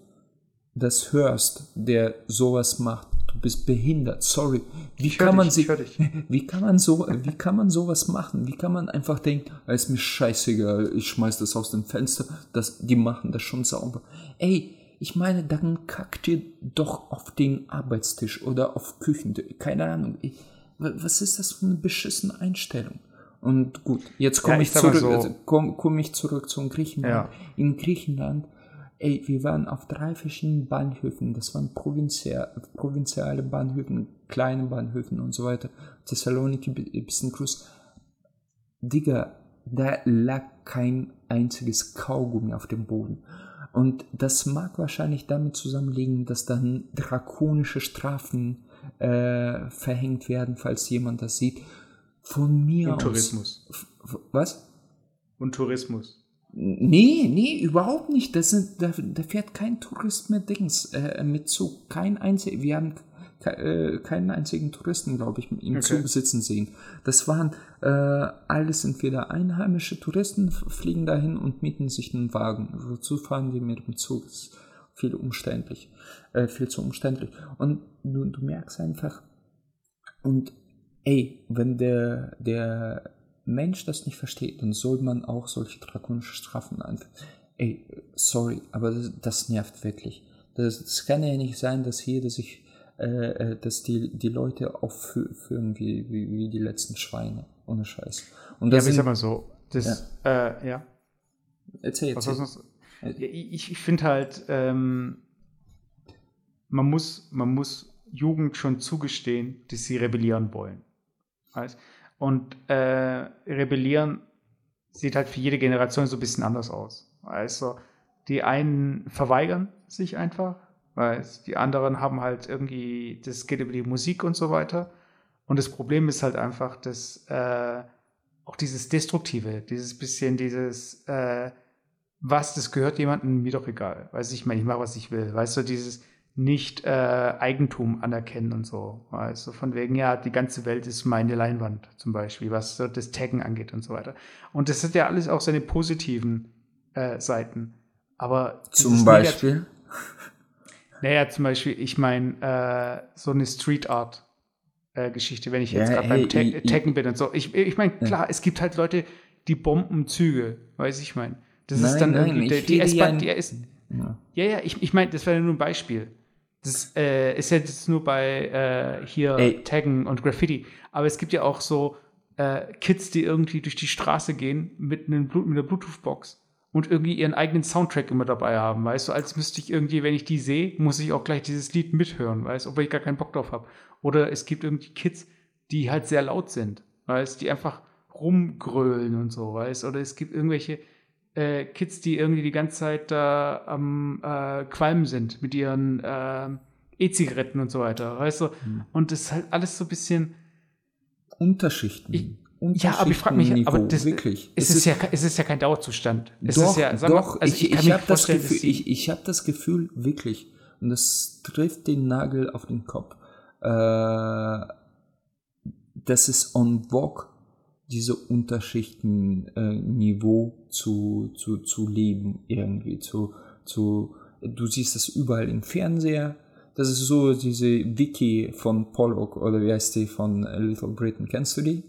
das hörst, der sowas macht, du bist behindert, sorry. Wie kann man sich, wie kann man so, wie kann man sowas machen? Wie kann man einfach denken, ah, ist mir scheißegal, ich schmeiß das aus dem Fenster, das, die machen das schon sauber. Ey, ich meine, dann kackt ihr doch auf den Arbeitstisch oder auf Küchen, keine Ahnung. Was ist das für eine beschissene Einstellung? Und gut, jetzt komme ja, ich, ich, zurück, so. also komm, komm ich zurück zum Griechenland. Ja. In Griechenland, ey, wir waren auf drei verschiedenen Bahnhöfen. Das waren provinzial, provinziale Bahnhöfen, kleine Bahnhöfen und so weiter. Thessaloniki, bisschen Cruz. Digga, da lag kein einziges Kaugummi auf dem Boden. Und das mag wahrscheinlich damit zusammenliegen, dass dann drakonische Strafen äh, verhängt werden, falls jemand das sieht. Von mir Und aus. Tourismus. Was? Und Tourismus. Nee, nee, überhaupt nicht. Das sind, da, da fährt kein Tourist mit Dings, äh, mit Zug. Kein einziger, wir haben äh, keinen einzigen Touristen, glaube ich, im okay. Zug sitzen sehen. Das waren äh, alles entweder einheimische Touristen, fliegen dahin und mieten sich einen Wagen. Wozu fahren die mit dem Zug? Das ist viel umständlich, äh, viel zu umständlich. Und du, du merkst einfach, und ey, wenn der, der Mensch das nicht versteht, dann soll man auch solche drakonische Strafen einführen. Ey, sorry, aber das, das nervt wirklich. Das, das, kann ja nicht sein, dass jeder sich, äh, äh dass die, die Leute aufführen wie, wie, wie die letzten Schweine. Ohne Scheiß. Und das ja, aber ich sag mal so, das, ja. Äh, ja. Erzähl, erzähl. Was, was, ich, ich finde halt, ähm, man, muss, man muss Jugend schon zugestehen, dass sie rebellieren wollen. Weißt? Und äh, rebellieren sieht halt für jede Generation so ein bisschen anders aus. Also die einen verweigern sich einfach, weil die anderen haben halt irgendwie, das geht über die Musik und so weiter. Und das Problem ist halt einfach, dass äh, auch dieses Destruktive, dieses bisschen, dieses äh, was, das gehört jemandem, mir doch egal. Weißt du, ich meine, ich mache, was ich will. Weißt du, dieses nicht äh, Eigentum anerkennen und so. Du, von wegen, ja, die ganze Welt ist meine Leinwand zum Beispiel, was so das Taggen angeht und so weiter. Und das hat ja alles auch seine positiven äh, Seiten. Aber zum Beispiel? Naja, zum Beispiel, ich meine, äh, so eine Street Art äh, Geschichte, wenn ich jetzt ja, gerade beim Taggen bin und so. Ich, ich meine, klar, ja. es gibt halt Leute, die bomben Züge, weiß ich mein. Das nein, ist dann nein, irgendwie die S-Bahn, die ist. Ja, ja, ja ich, ich meine, das wäre nur ein Beispiel. Das äh, ist ja jetzt nur bei äh, hier Ey. Taggen und Graffiti. Aber es gibt ja auch so äh, Kids, die irgendwie durch die Straße gehen mit, einem, mit einer Bluetooth-Box und irgendwie ihren eigenen Soundtrack immer dabei haben, weißt du, als müsste ich irgendwie, wenn ich die sehe, muss ich auch gleich dieses Lied mithören, weißt du, obwohl ich gar keinen Bock drauf habe. Oder es gibt irgendwie Kids, die halt sehr laut sind, weißt du, die einfach rumgrölen und so, weißt du, oder es gibt irgendwelche äh, Kids, die irgendwie die ganze Zeit da am äh, Qualmen sind mit ihren äh, E-Zigaretten und so weiter, weißt du, mhm. und das ist halt alles so ein bisschen Unterschichten. Ich, ja, aber ich frage mich, aber das, wirklich. Es, ist, ist, ja, es ist ja kein Dauerzustand. Es doch, ist ja, doch, mal, also ich, ich, ich habe das Gefühl, ich, ich habe das Gefühl, wirklich, und das trifft den Nagel auf den Kopf, äh, dass es on vogue, diese Unterschichten-Niveau äh, zu, zu, zu leben, irgendwie, zu, zu, du siehst das überall im Fernseher, das ist so diese Wiki von Pollock oder wie heißt die von Little Britain. Kennst du die?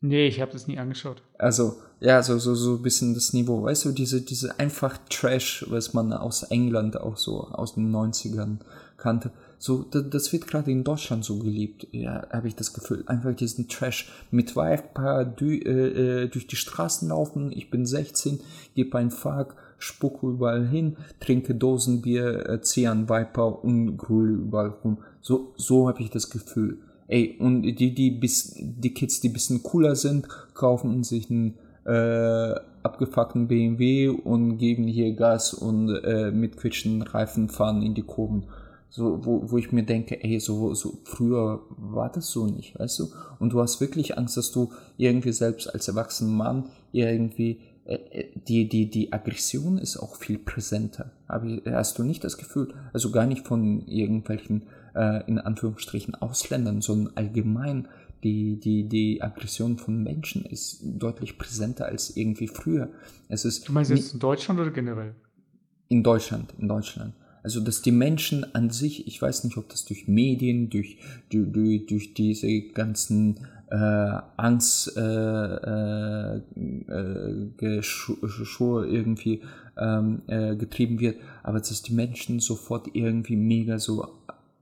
Nee, ich habe das nie angeschaut. Also, ja, so, so, so ein bisschen das Niveau. Weißt du, diese, diese einfach Trash, was man aus England auch so aus den 90ern kannte. So, das, wird gerade in Deutschland so geliebt, ja, habe ich das Gefühl. Einfach diesen Trash mit Viper du, äh, äh, durch die Straßen laufen. Ich bin 16, gebe ein Fuck, spucke überall hin, trinke Dosenbier, äh, ziehe an Viper und grüle überall rum. So, so habe ich das Gefühl. Ey, und die, die, bis, die Kids, die bisschen cooler sind, kaufen sich einen äh, abgefuckten BMW und geben hier Gas und äh, mit quietschenden Reifen fahren in die Kurven. So, wo, wo ich mir denke, ey, so, so früher war das so nicht, weißt du? Und du hast wirklich Angst, dass du irgendwie selbst als erwachsener Mann irgendwie äh, äh, die, die, die Aggression ist auch viel präsenter. Aber hast du nicht das Gefühl, also gar nicht von irgendwelchen äh, in Anführungsstrichen Ausländern, sondern allgemein die, die, die Aggression von Menschen ist deutlich präsenter als irgendwie früher. Es ist du meinst jetzt in Deutschland oder generell? In Deutschland, in Deutschland. Also, dass die Menschen an sich, ich weiß nicht, ob das durch Medien, durch, durch, durch diese ganzen äh, Angst äh, äh, Geschur irgendwie ähm, äh, getrieben wird, aber dass die Menschen sofort irgendwie mega so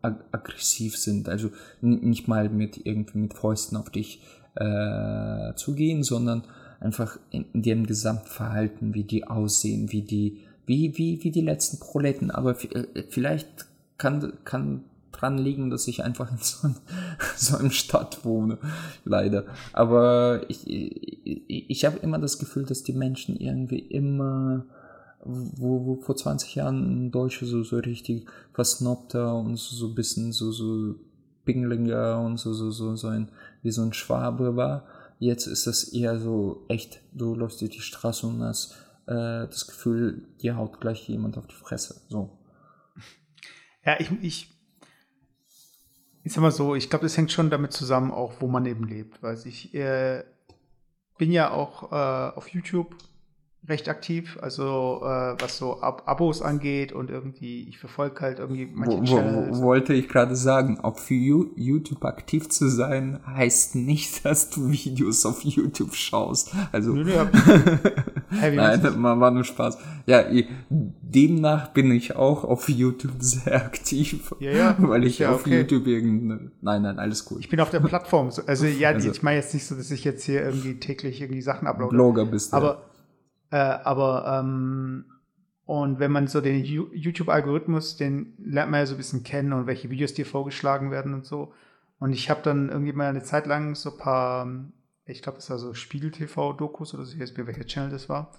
ag aggressiv sind, also nicht mal mit irgendwie mit Fäusten auf dich äh, zugehen, sondern einfach in, in ihrem Gesamtverhalten, wie die aussehen, wie die wie, wie, wie die letzten Proleten. Aber äh, vielleicht kann, kann dran liegen, dass ich einfach in so, ein, so einer Stadt wohne, leider. Aber ich, ich, ich habe immer das Gefühl, dass die Menschen irgendwie immer, wo, wo vor 20 Jahren Deutsche so, so richtig versnobter und so, so ein bisschen so, so Binglinger und so, so, so, so ein, wie so ein Schwabe war. Jetzt ist das eher so echt, du läufst durch die Straße und hast äh, das Gefühl, dir haut gleich jemand auf die Fresse. So. Ja, ich, ich, ich sag mal so, ich glaube, das hängt schon damit zusammen, auch wo man eben lebt. Weil ich äh, bin ja auch äh, auf YouTube recht aktiv, also äh, was so Ab Abos angeht und irgendwie, ich verfolge halt irgendwie manche wo, Channels. Wo, wollte ich gerade sagen, auch für YouTube aktiv zu sein, heißt nicht, dass du Videos auf YouTube schaust. Also, nö, nö, hey, Nein, das war nur Spaß. Ja, demnach bin ich auch auf YouTube sehr aktiv, ja, ja, weil ich ja, auf okay. YouTube irgendeine, nein, nein, alles gut. Ich bin auf der Plattform, also ja, also, ich meine jetzt nicht so, dass ich jetzt hier irgendwie täglich irgendwie Sachen uploade. Blogger bist du. Aber äh, aber ähm, und wenn man so den YouTube-Algorithmus, den lernt man ja so ein bisschen kennen und welche Videos dir vorgeschlagen werden und so. Und ich habe dann irgendwie mal eine Zeit lang so ein paar, ich glaube, das war so Spiegel-TV-Dokus oder so, ich weiß nicht, welcher Channel das war.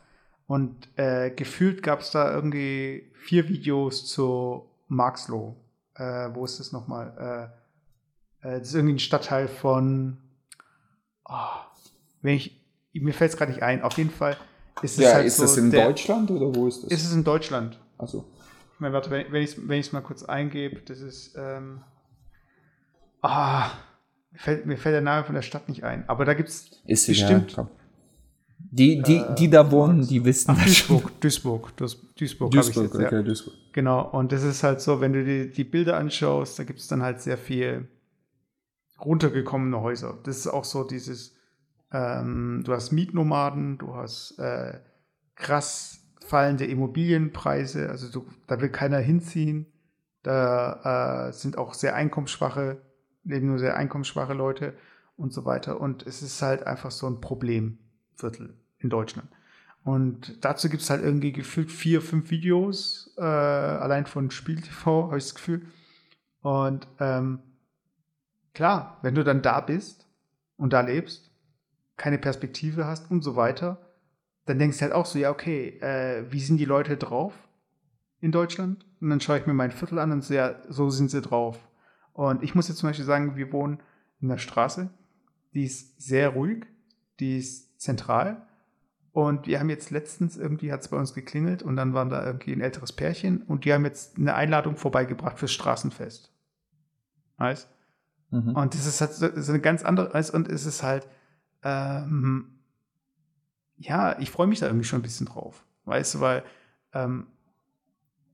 Und äh, gefühlt gab es da irgendwie vier Videos zu Marxloh. Äh, wo ist das nochmal? Äh, äh, das ist irgendwie ein Stadtteil von, oh, wenn ich, mir fällt es gerade nicht ein, auf jeden Fall ist ja, halt ist so das in der, Deutschland oder wo ist das? Ist es in Deutschland? Also. Ich meine, warte, wenn, wenn ich es wenn mal kurz eingebe, das ist. Ähm, ah, mir fällt, mir fällt der Name von der Stadt nicht ein. Aber da gibt es bestimmt. Ja, die, die, die da wohnen, die wissen Ach, Duisburg, Duisburg, Duisburg, Duisburg, Duisburg, jetzt, okay, ja. Duisburg. Genau, und das ist halt so, wenn du die, die Bilder anschaust, da gibt es dann halt sehr viel runtergekommene Häuser. Das ist auch so dieses, ähm, du hast Mietnomaden, du hast äh, krass fallende Immobilienpreise, also du, da will keiner hinziehen. Da äh, sind auch sehr einkommensschwache, leben nur sehr einkommensschwache Leute und so weiter. Und es ist halt einfach so ein Problemviertel in Deutschland. Und dazu gibt es halt irgendwie gefühlt vier, fünf Videos, äh, allein von SpielTV, habe ich das Gefühl. Und ähm, klar, wenn du dann da bist und da lebst, keine Perspektive hast und so weiter, dann denkst du halt auch so, ja, okay, äh, wie sind die Leute drauf in Deutschland? Und dann schaue ich mir mein Viertel an und so, ja, so sind sie drauf. Und ich muss jetzt zum Beispiel sagen, wir wohnen in der Straße, die ist sehr ruhig, die ist zentral. Und wir haben jetzt letztens, irgendwie hat es bei uns geklingelt und dann waren da irgendwie ein älteres Pärchen und die haben jetzt eine Einladung vorbeigebracht fürs Straßenfest. Weißt? Mhm. Und das ist halt so, eine ganz andere, und es ist halt, ähm, ja, ich freue mich da irgendwie schon ein bisschen drauf. Weißt du, weil, ähm,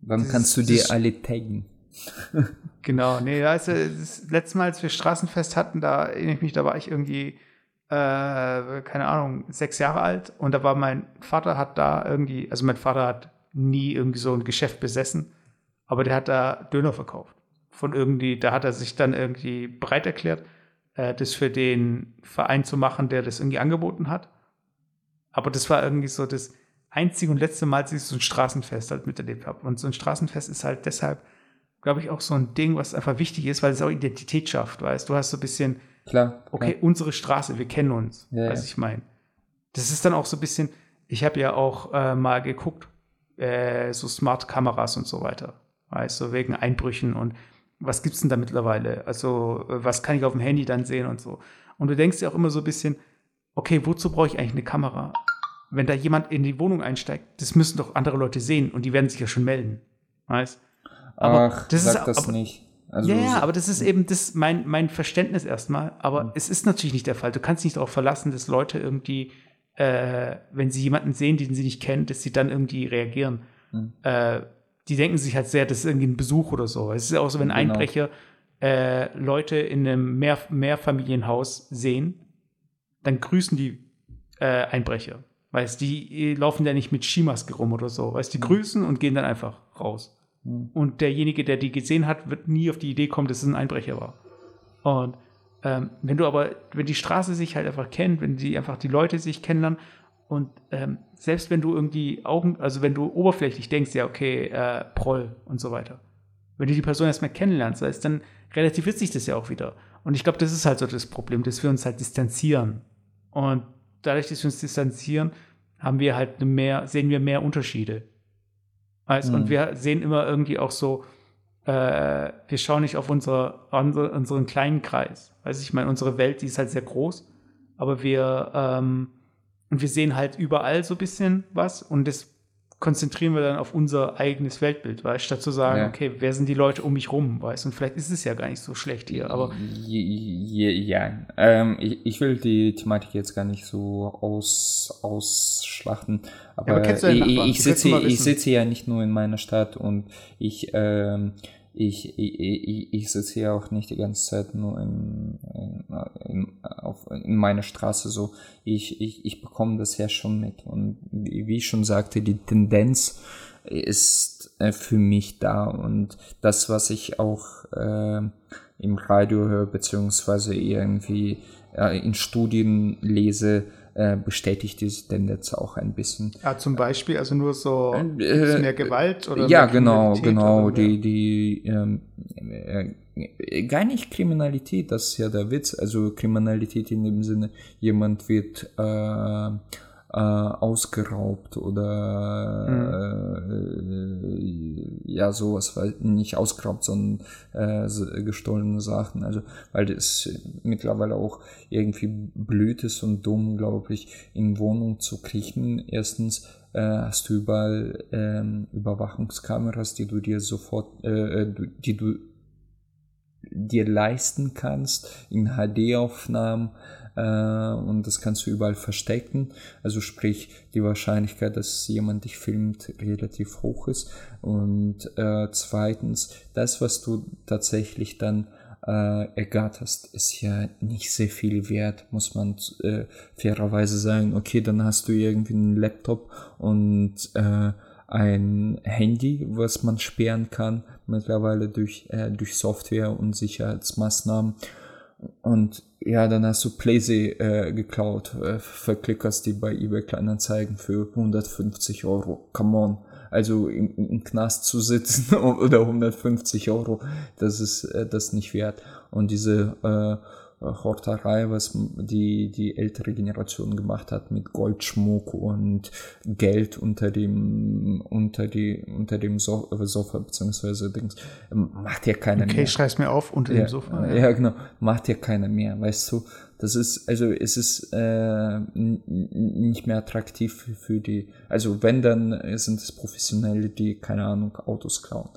Wann kannst du dir alle taggen? genau, nee, weißt du, das letzte Mal, als wir Straßenfest hatten, da erinnere ich mich, da war ich irgendwie, äh, keine Ahnung, sechs Jahre alt und da war mein Vater hat da irgendwie, also mein Vater hat nie irgendwie so ein Geschäft besessen, aber der hat da Döner verkauft. Von irgendwie, da hat er sich dann irgendwie bereit erklärt, äh, das für den Verein zu machen, der das irgendwie angeboten hat. Aber das war irgendwie so das einzige und letzte Mal, dass ich so ein Straßenfest halt miterlebt habe. Und so ein Straßenfest ist halt deshalb, glaube ich, auch so ein Ding, was einfach wichtig ist, weil es auch Identität schafft, weißt du, hast so ein bisschen, klar, okay, klar. unsere Straße, wir kennen uns, ja, was ja. ich meine. Das ist dann auch so ein bisschen, ich habe ja auch äh, mal geguckt, äh, so Smart-Kameras und so weiter, weißt du, wegen Einbrüchen und was gibt's denn da mittlerweile? Also, äh, was kann ich auf dem Handy dann sehen und so. Und du denkst dir auch immer so ein bisschen, okay, wozu brauche ich eigentlich eine Kamera? Wenn da jemand in die Wohnung einsteigt, das müssen doch andere Leute sehen und die werden sich ja schon melden. Weißt? Aber Ach, das sag ist, das aber, nicht. Also, ja, ja, aber das ist eben das mein, mein Verständnis erstmal. Aber mhm. es ist natürlich nicht der Fall. Du kannst nicht darauf verlassen, dass Leute irgendwie, äh, wenn sie jemanden sehen, den sie nicht kennen, dass sie dann irgendwie reagieren. Mhm. Äh, die denken sich halt sehr, das ist irgendwie ein Besuch oder so. Es ist ja auch so, wenn genau. Einbrecher äh, Leute in einem Mehr Mehrfamilienhaus sehen, dann grüßen die äh, Einbrecher. Weißt die laufen ja nicht mit Skimaske rum oder so. Weißt die mhm. grüßen und gehen dann einfach raus. Mhm. Und derjenige, der die gesehen hat, wird nie auf die Idee kommen, dass es ein Einbrecher war. Und ähm, wenn du aber, wenn die Straße sich halt einfach kennt, wenn die einfach die Leute sich kennenlernen und ähm, selbst wenn du irgendwie Augen, also wenn du oberflächlich denkst, ja, okay, äh, Proll und so weiter, wenn du die Person erstmal kennenlernst, weißt, dann relativiert sich das ja auch wieder. Und ich glaube, das ist halt so das Problem, dass wir uns halt distanzieren. Und dadurch, dass wir uns distanzieren, haben wir halt mehr, sehen wir mehr Unterschiede. Weißt, mhm. Und wir sehen immer irgendwie auch so, äh, wir schauen nicht auf unsere, unsere, unseren kleinen Kreis. Weiß ich meine, unsere Welt, die ist halt sehr groß, aber wir, ähm, und wir sehen halt überall so ein bisschen was und das konzentrieren wir dann auf unser eigenes Weltbild, weißt statt zu sagen, ja. okay, wer sind die Leute um mich rum, weißt und vielleicht ist es ja gar nicht so schlecht hier, aber. Ja, ja. Ähm, ich, ich, will die Thematik jetzt gar nicht so aus, ausschlachten, aber, ja, aber ich, ich, sitze, ich sitze ja nicht nur in meiner Stadt und ich, ähm, ich, ich, ich, sitze ja auch nicht die ganze Zeit nur in, in, auf, in meiner Straße so. Ich, ich, ich bekomme das ja schon mit. Und wie ich schon sagte, die Tendenz ist äh, für mich da. Und das, was ich auch äh, im Radio höre, beziehungsweise irgendwie äh, in Studien lese, äh, bestätigt diese Tendenz auch ein bisschen. Ja, zum Beispiel, also nur so äh, mehr Gewalt oder Ja, genau, genau, die, die ähm, äh, gar nicht Kriminalität, das ist ja der Witz, also Kriminalität in dem Sinne, jemand wird äh, äh, ausgeraubt oder mhm. äh, ja sowas, weil nicht ausgeraubt, sondern äh, gestohlene Sachen. Also weil das mittlerweile auch irgendwie blöd ist und dumm, glaube ich, in Wohnung zu kriechen. Erstens äh, hast du überall ähm, Überwachungskameras, die du dir sofort, äh, äh die du dir leisten kannst in HD-Aufnahmen und das kannst du überall verstecken. Also sprich, die Wahrscheinlichkeit, dass jemand dich filmt, relativ hoch ist. Und äh, zweitens, das, was du tatsächlich dann äh, ergatterst, ist ja nicht sehr viel wert, muss man äh, fairerweise sagen. Okay, dann hast du irgendwie einen Laptop und äh, ein Handy, was man sperren kann, mittlerweile durch, äh, durch Software und Sicherheitsmaßnahmen. Und ja, dann hast du Playsee äh, geklaut, äh, verklickerst die bei eBay Kleinanzeigen für 150 Euro. Come on. Also im, im Knast zu sitzen oder 150 Euro, das ist äh, das nicht wert. Und diese äh, Horterei, was die, die ältere Generation gemacht hat mit Goldschmuck und Geld unter dem, unter die, unter dem so Sofa, beziehungsweise Dings, macht ja keiner okay, mehr. Okay, schreib's mir auf, unter ja, dem Sofa. Ja. ja, genau, macht ja keiner mehr, weißt du. Das ist, also es ist äh, nicht mehr attraktiv für, für die, also wenn, dann sind es Professionelle, die, keine Ahnung, Autos klauen.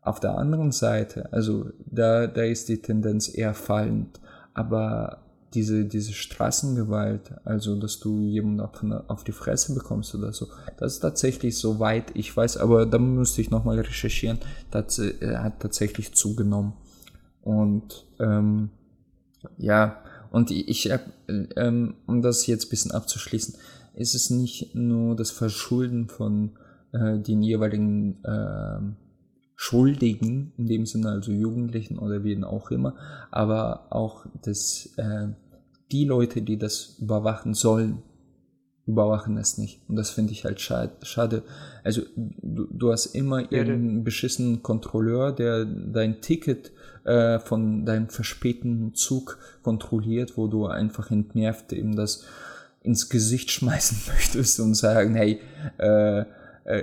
Auf der anderen Seite, also da, da ist die Tendenz eher fallend aber diese, diese Straßengewalt, also dass du jemanden auf, auf die Fresse bekommst oder so, das ist tatsächlich so weit, ich weiß, aber da müsste ich nochmal recherchieren, das äh, hat tatsächlich zugenommen. Und ähm, ja, und ich, habe, ähm, um das jetzt ein bisschen abzuschließen, ist es nicht nur das Verschulden von äh, den jeweiligen äh, Schuldigen, in dem Sinne also Jugendlichen oder wen auch immer, aber auch das, äh, die Leute, die das überwachen sollen, überwachen es nicht. Und das finde ich halt schade. Also du, du hast immer irgendeinen beschissenen Kontrolleur, der dein Ticket äh, von deinem verspäteten Zug kontrolliert, wo du einfach entnervt eben das ins Gesicht schmeißen möchtest und sagen, hey, äh,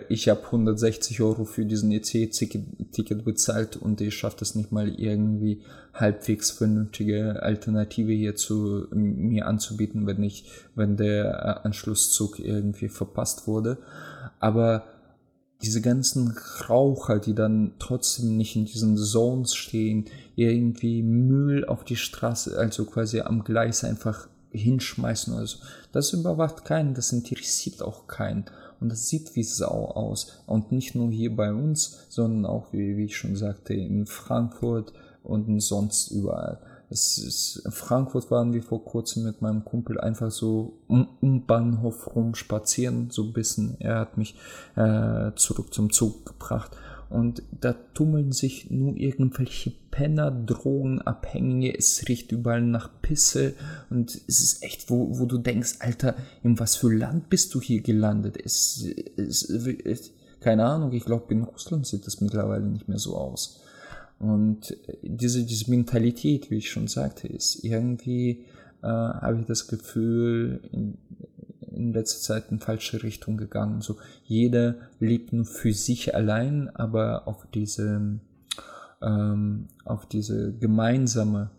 ich habe 160 Euro für diesen EC-Ticket bezahlt und ich schaffe es nicht mal irgendwie halbwegs vernünftige Alternative hier zu mir anzubieten, wenn ich, wenn der äh, Anschlusszug irgendwie verpasst wurde. Aber diese ganzen Raucher, die dann trotzdem nicht in diesen Zones stehen, irgendwie Müll auf die Straße, also quasi am Gleis einfach hinschmeißen oder so. Das überwacht keinen, das interessiert auch keinen und das sieht wie Sau aus. Und nicht nur hier bei uns, sondern auch, wie, wie ich schon sagte, in Frankfurt und sonst überall. Ist, in Frankfurt waren wir vor kurzem mit meinem Kumpel einfach so um, um Bahnhof rum spazieren, so ein bisschen. Er hat mich äh, zurück zum Zug gebracht und da tummeln sich nur irgendwelche Penner, Drogenabhängige, es riecht überall nach Pisse und es ist echt, wo, wo du denkst, Alter, in was für Land bist du hier gelandet? Es, es, es keine Ahnung, ich glaube, in Russland sieht das mittlerweile nicht mehr so aus. Und diese, diese Mentalität, wie ich schon sagte, ist irgendwie, äh, habe ich das Gefühl, in, in letzter Zeit in falsche Richtung gegangen. So jeder lebt nur für sich allein, aber auf diese ähm, auf diese gemeinsame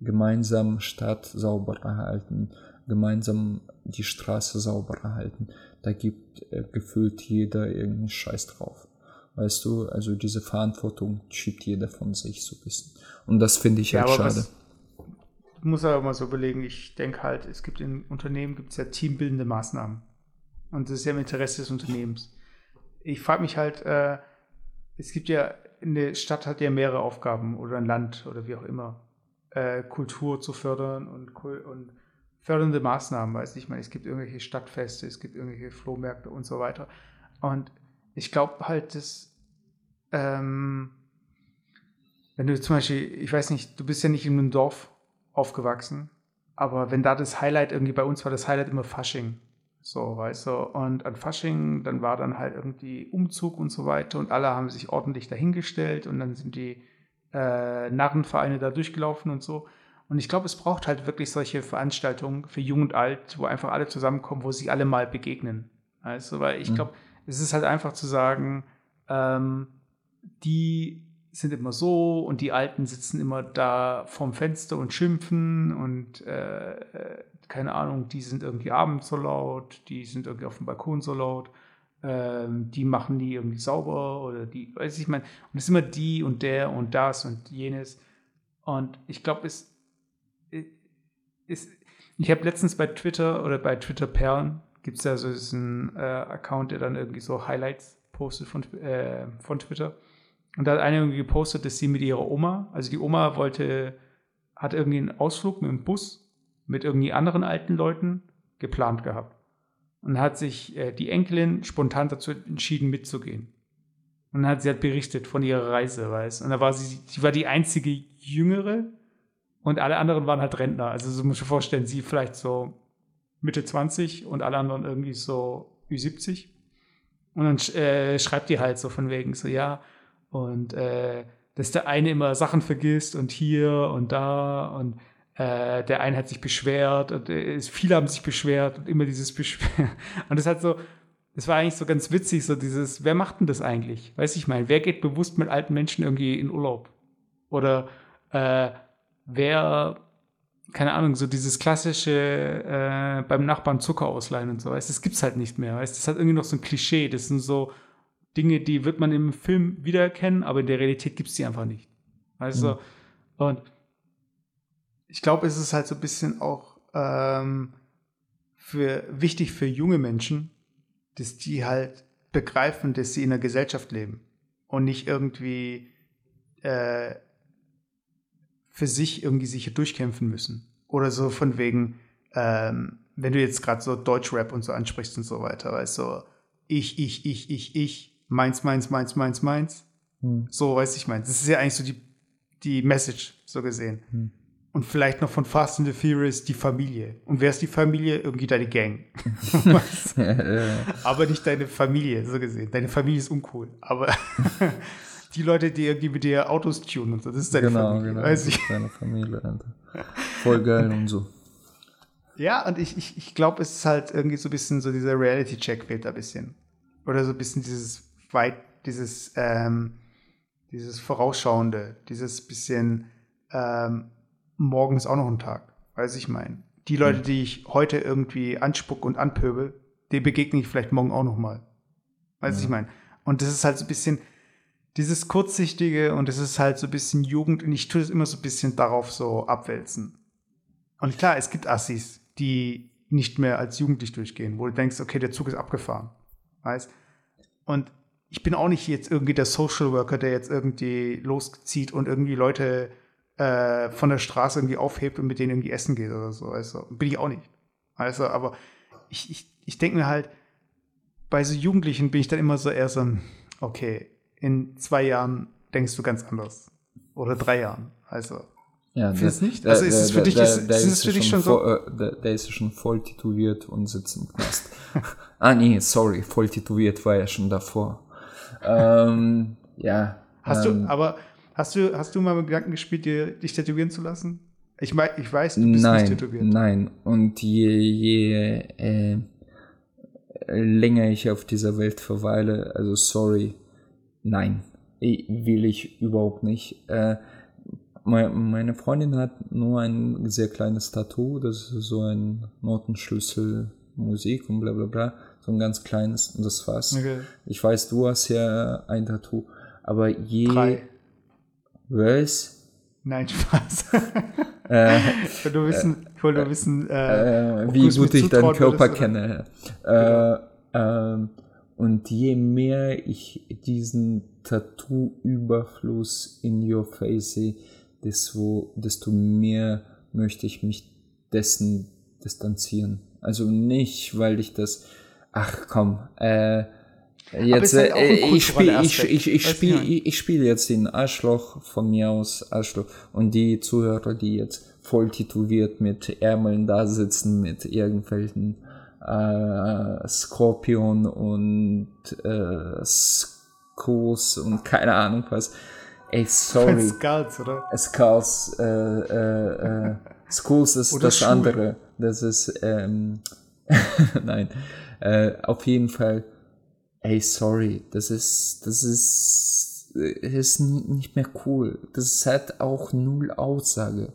gemeinsam Stadt sauber erhalten, gemeinsam die Straße sauber erhalten. Da gibt äh, gefühlt jeder irgendwie Scheiß drauf. Weißt du, also diese Verantwortung schiebt jeder von sich so ein bisschen. Und das finde ich ja, halt schade. Was, muss aber mal so überlegen, ich denke halt, es gibt in Unternehmen gibt es ja teambildende Maßnahmen. Und das ist ja im Interesse des Unternehmens. Ich frage mich halt, äh, es gibt ja, eine Stadt hat ja mehrere Aufgaben oder ein Land oder wie auch immer, äh, Kultur zu fördern und, und fördernde Maßnahmen, weiß ich meine, es gibt irgendwelche Stadtfeste, es gibt irgendwelche Flohmärkte und so weiter. Und ich glaube halt, dass ähm, wenn du zum Beispiel, ich weiß nicht, du bist ja nicht in einem Dorf aufgewachsen. Aber wenn da das Highlight irgendwie bei uns war, das Highlight immer Fasching. So, weißt du, und an Fasching, dann war dann halt irgendwie Umzug und so weiter und alle haben sich ordentlich dahingestellt und dann sind die äh, Narrenvereine da durchgelaufen und so. Und ich glaube, es braucht halt wirklich solche Veranstaltungen für Jung und Alt, wo einfach alle zusammenkommen, wo sie alle mal begegnen. Weißt du, weil ich mhm. glaube, es ist halt einfach zu sagen, ähm, die sind immer so und die Alten sitzen immer da vorm Fenster und schimpfen und äh, äh, keine Ahnung, die sind irgendwie abends so laut, die sind irgendwie auf dem Balkon so laut, ähm, die machen die irgendwie sauber oder die, weiß ich, mein, und es ist immer die und der und das und jenes. Und ich glaube, es ist, ich habe letztens bei Twitter oder bei Twitter Perlen gibt es ja so einen äh, Account, der dann irgendwie so Highlights postet von, äh, von Twitter. Und da hat eine irgendwie gepostet, dass sie mit ihrer Oma, also die Oma wollte, hat irgendwie einen Ausflug mit dem Bus mit irgendwie anderen alten Leuten geplant gehabt. Und hat sich äh, die Enkelin spontan dazu entschieden, mitzugehen. Und dann hat sie halt berichtet von ihrer Reise, weiß. Und da war sie, sie war die einzige Jüngere Und alle anderen waren halt Rentner. Also so muss ich mir vorstellen, sie vielleicht so Mitte 20 und alle anderen irgendwie so Ü70. Und dann äh, schreibt die halt so von wegen so, ja, und äh, dass der eine immer Sachen vergisst und hier und da und äh, der eine hat sich beschwert und äh, viele haben sich beschwert und immer dieses Beschweren. Und das hat so, das war eigentlich so ganz witzig, so dieses, wer macht denn das eigentlich? Weiß ich mal, wer geht bewusst mit alten Menschen irgendwie in Urlaub? Oder äh, wer, keine Ahnung, so dieses klassische äh, beim Nachbarn Zucker ausleihen und so, weißt das gibt's halt nicht mehr, weißt das hat irgendwie noch so ein Klischee, das sind so Dinge, die wird man im Film wiedererkennen, aber in der Realität gibt's die einfach nicht. Weißt du? Mhm. Und ich glaube, es ist halt so ein bisschen auch ähm, für, wichtig für junge Menschen, dass die halt begreifen, dass sie in einer Gesellschaft leben und nicht irgendwie äh, für sich irgendwie sich durchkämpfen müssen. Oder so von wegen, ähm, wenn du jetzt gerade so Deutschrap und so ansprichst und so weiter, weißt du, so, ich, ich, ich, ich, ich, meins, meins, meins, meins, meins. Hm. So, weiß ich, meins. Das ist ja eigentlich so die, die Message, so gesehen. Hm. Und vielleicht noch von Fast and the Furious die Familie. Und wer ist die Familie? Irgendwie deine Gang. aber nicht deine Familie, so gesehen. Deine Familie ist uncool. Aber die Leute, die irgendwie mit dir Autos tunen und so. Das ist deine genau, Familie. Genau, weiß ich. deine Familie. Voll geil und so. Ja, und ich, ich, ich glaube, es ist halt irgendwie so ein bisschen so dieser Reality-Check fehlt da ein bisschen. Oder so ein bisschen dieses weit, dieses, ähm, dieses Vorausschauende, dieses bisschen ähm, morgen ist auch noch ein Tag. Weiß ich mein. Die Leute, hm. die ich heute irgendwie anspuck und anpöbel, die begegne ich vielleicht morgen auch noch mal. Weiß ja. ich mein. Und das ist halt so ein bisschen, dieses Kurzsichtige und es ist halt so ein bisschen Jugend und ich tue es immer so ein bisschen darauf so abwälzen. Und klar, es gibt Assis, die nicht mehr als jugendlich durchgehen, wo du denkst, okay, der Zug ist abgefahren. Weißt? Und ich bin auch nicht jetzt irgendwie der Social Worker, der jetzt irgendwie loszieht und irgendwie Leute äh, von der Straße irgendwie aufhebt und mit denen irgendwie essen geht oder so. Also, bin ich auch nicht. Also, aber ich, ich, ich denke mir halt, bei so Jugendlichen bin ich dann immer so eher so, okay, in zwei Jahren denkst du ganz anders. Oder drei Jahren. Also. Ja, Findest nicht? Der, also ist es für dich, der, ist, der ist es für dich schon so? Voll, äh, der, ist schon voll tätowiert und sitzt im Knast. ah, nee, sorry, voll tätowiert war ja schon davor. Ähm, ja. Hast ähm, du, aber hast du, hast du mal mit Gedanken gespielt, dir, dich tätowieren zu lassen? Ich, mein, ich weiß, du bist nein, nicht tätowiert. Nein, und je, je äh, länger ich auf dieser Welt verweile, also sorry, Nein, will ich überhaupt nicht. Äh, meine Freundin hat nur ein sehr kleines Tattoo, das ist so ein Notenschlüssel Musik und bla bla bla, so ein ganz kleines und das war's. Okay. Ich weiß, du hast ja ein Tattoo, aber je... Drei. Was? Nein, Spaß. äh, ich wollte wissen, ich wollte wissen äh, äh, wie gut ich deinen Körper kenne. Äh, genau. Und je mehr ich diesen Tattoo-Überfluss in your face sehe, desto, desto mehr möchte ich mich dessen distanzieren. Also nicht, weil ich das, ach komm, äh, jetzt, halt äh, ich spiele ich, ich, ich spiel, ich, ich spiel jetzt den Arschloch von mir aus, Arschloch. Und die Zuhörer, die jetzt voll tätowiert mit Ärmeln da sitzen, mit irgendwelchen äh, Scorpion und äh, Skulls und keine Ahnung was. Ey, sorry. Skulls, oder? Skulls, äh, äh, äh, Skulls ist oder das Schuhe. andere. Das ist, ähm, nein. Äh, auf jeden Fall, ey, sorry, das ist, das ist, ist nicht mehr cool. Das hat auch null Aussage.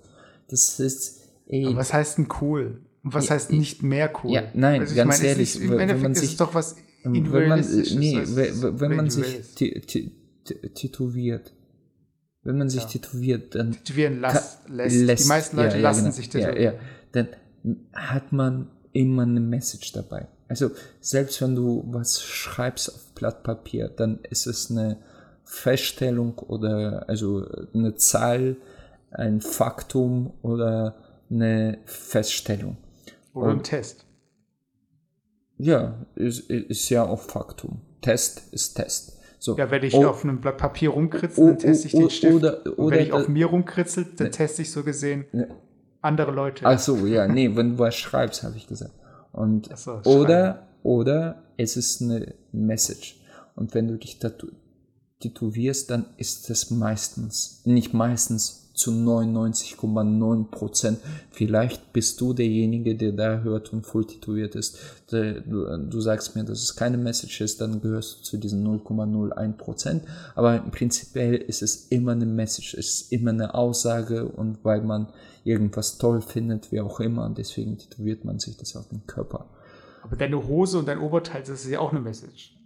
Das ist, ey. Aber was heißt denn cool? Was ja, heißt nicht mehr cool? Ja, nein, also ganz meine, ehrlich, ist, wenn man sich, doch was wenn man, nee, als, wenn man sich tätowiert, wenn man sich ja. tätowiert, dann tätowieren lässt, lässt. Die meisten Leute ja, lassen genau. sich tätowieren. Ja, ja, dann hat man immer eine Message dabei. Also selbst wenn du was schreibst auf Blatt Papier, dann ist es eine Feststellung oder also eine Zahl, ein Faktum oder eine Feststellung. Oder ein Test. Ja, ist, ist ja auch Faktum. Test ist Test. So. Ja, wenn ich Oh, auf einem Blatt Papier rumkritzel, Oh, dann teste ich oh, den oh, Stift. oder- Und oder wenn ich auf mir rumkritzel, dann teste ich so gesehen Ne. andere Leute. Ach so, ja, nee, wenn du was schreibst, habe ich gesagt. Und so, oder oder es ist eine Message. Und wenn du dich tätowierst, dann ist das meistens, nicht meistens zu 99,9 Prozent. Vielleicht bist du derjenige, der da hört und voll tätowiert ist. Du, sagst mir, dass es keine Message ist, dann gehörst du zu diesen 0,01 Prozent. Aber prinzipiell ist es immer eine Message, es ist immer eine Aussage und weil man irgendwas toll findet, wie auch immer, und deswegen tätowiert man sich das auf den Körper. Aber deine Hose und dein Oberteil, das ist ja auch eine Message.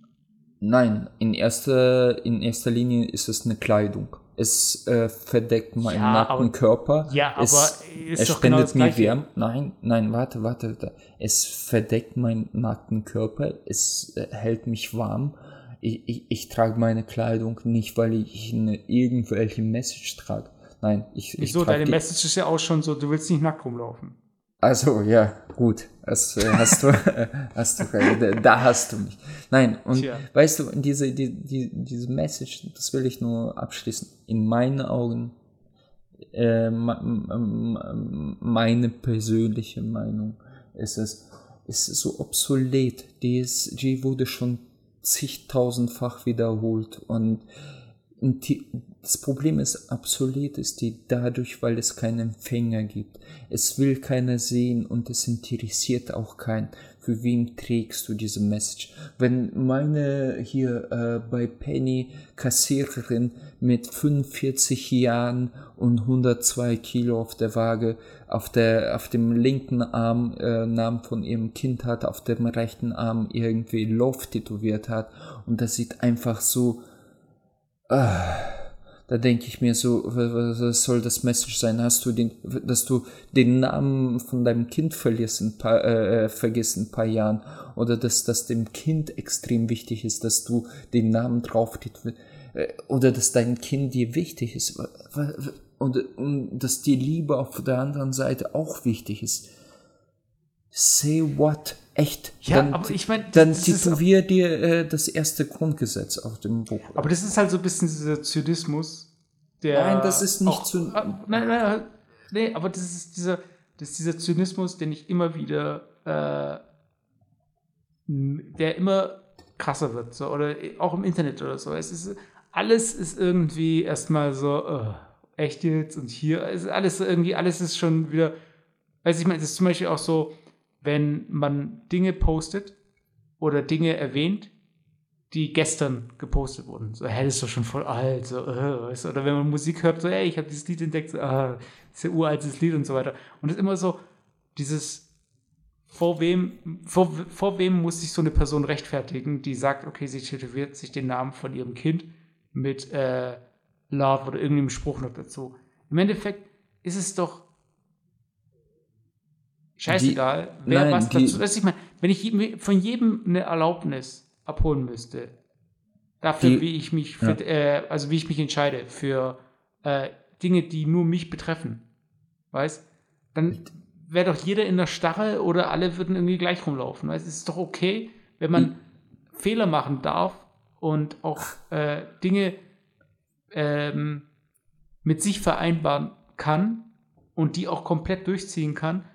Nein, in erster, in erster Linie ist es eine Kleidung. Es äh, verdeckt meinen Ja, nackten aber- Körper. Ja, aber es, ist es doch genau spendet das mir. Wärme. Nein, nein, warte, warte, warte. Es verdeckt meinen nackten Körper. Es äh, hält mich warm. Ich, ich, ich trage meine Kleidung nicht, weil ich eine irgendwelche Message trage. Nein, ich, ich Wieso? trage Deine Message ist ja auch schon so, du willst nicht nackt rumlaufen. Also ja, gut. Das äh, hast du, hast du. Da- hast du mich. Nein, und Tja. weißt du, diese, die, die, diese Message, das will ich nur abschließen. In meinen Augen, äh, meine persönliche Meinung ist es, ist so obsolet. Die, wurde schon zigtausendfach wiederholt und und die, das Problem ist, obsolet ist die dadurch, weil es keinen Empfänger gibt. Es will keiner sehen und es interessiert auch keinen. Für wen trägst du diese Message? Wenn meine hier äh, bei Penny Kassiererin mit 45 Jahren und 102 Kilo auf der Waage auf der auf dem linken Arm äh, Namen von ihrem Kind hat, auf dem rechten Arm irgendwie Love tätowiert hat und das sieht einfach so da denke ich mir so, wa- wa- was soll das Message sein? Hast du den, dass du den Namen von deinem Kind verlierst in paar, äh, äh, vergisst in ein paar Jahren oder dass das dem Kind extrem wichtig ist, dass du den Namen drauf äh, oder dass dein Kind dir wichtig ist und, und dass die Liebe auf der anderen Seite auch wichtig ist. Say what? Echt? Ja, dann, aber ich mein, dann das ist- tätowier dir äh, das erste Grundgesetz auf dem Buch. Aber das ist halt so ein bisschen dieser Zynismus, der. Nein, das ist nicht auch, Zyn- Ah, Nein, nein, nee, aber das ist dieser, das ist dieser Zynismus, den ich immer wieder, äh, der immer krasser wird, so, oder auch im Internet oder so. Es ist, alles ist irgendwie erstmal so, äh, echt jetzt und hier, es ist alles irgendwie, alles ist schon wieder, weiß ich meine, es ist zum Beispiel auch so, wenn man Dinge postet oder Dinge erwähnt, die gestern gepostet wurden. So, hey, das ist doch schon voll alt. So, äh? Oder wenn man Musik hört, so, hey, ich habe dieses Lied entdeckt, so, ah, das ist ja uraltes Lied und so weiter. Und es ist immer so, dieses, vor wem, vor, vor wem muss sich so eine Person rechtfertigen, die sagt, okay, sie tätowiert sich den Namen von ihrem Kind mit äh, Love oder irgendeinem Spruch noch dazu. Im Endeffekt ist es doch scheißegal, Die- wer nein, was dazu. Du, ich meine, wenn ich von jedem eine Erlaubnis abholen müsste, dafür, Die- wie ich mich, für, äh, also wie ich mich entscheide für äh, Dinge, die nur mich betreffen, weißt, dann wäre doch jeder in der Starre oder alle würden irgendwie gleich rumlaufen. Weißt, es ist doch okay, wenn man Fehler machen darf und auch äh, Dinge ähm, mit sich vereinbaren kann und die auch komplett durchziehen kann,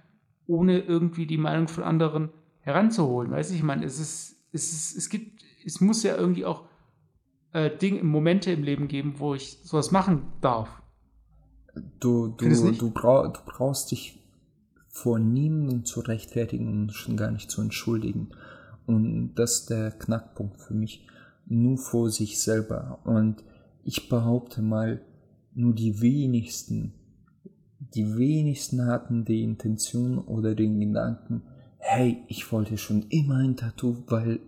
ohne irgendwie die Meinung von anderen heranzuholen. Weißt du, ich meine, es ist, es ist, es gibt, es muss ja irgendwie auch äh, Dinge, Momente im Leben geben, wo ich sowas machen darf. Du, du, du, brau du brauchst dich vor niemandem zu rechtfertigen und schon gar nicht zu entschuldigen. Und das ist der Knackpunkt für mich. Nur vor sich selber. Und ich behaupte mal, nur die wenigsten, die wenigsten hatten die Intention oder den Gedanken, hey, ich wollte schon immer ein Tattoo, weil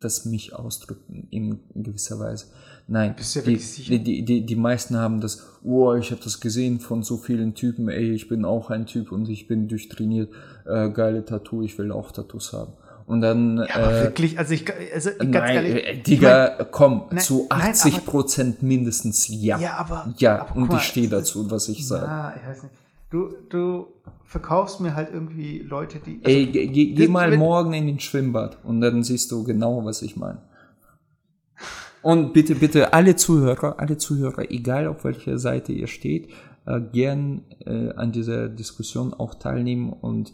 das mich ausdrückt in gewisser Weise. Nein, die, die, die, die meisten haben das, oh, ich habe das gesehen von so vielen Typen, ey, ich bin auch ein Typ und ich bin durchtrainiert, äh, geile Tattoo, ich will auch Tattoos haben. Und dann, Aber äh, wirklich, also ich, also ganz nein, ehrlich, äh, Digga, komm, nein, zu nein, 80 aber- Prozent mindestens ja. Ja, aber- Ja, aber und mal, ich stehe dazu, was ich sage. Ja, ich weiß nicht. Du, du verkaufst mir halt irgendwie Leute, die. Also, Ey, geh, geh, geh mal morgen in den Schwimmbad und dann siehst du genau, was ich meine. Und bitte, bitte, alle Zuhörer, alle Zuhörer, egal auf welcher Seite ihr steht, äh, gern äh, an dieser Diskussion auch teilnehmen und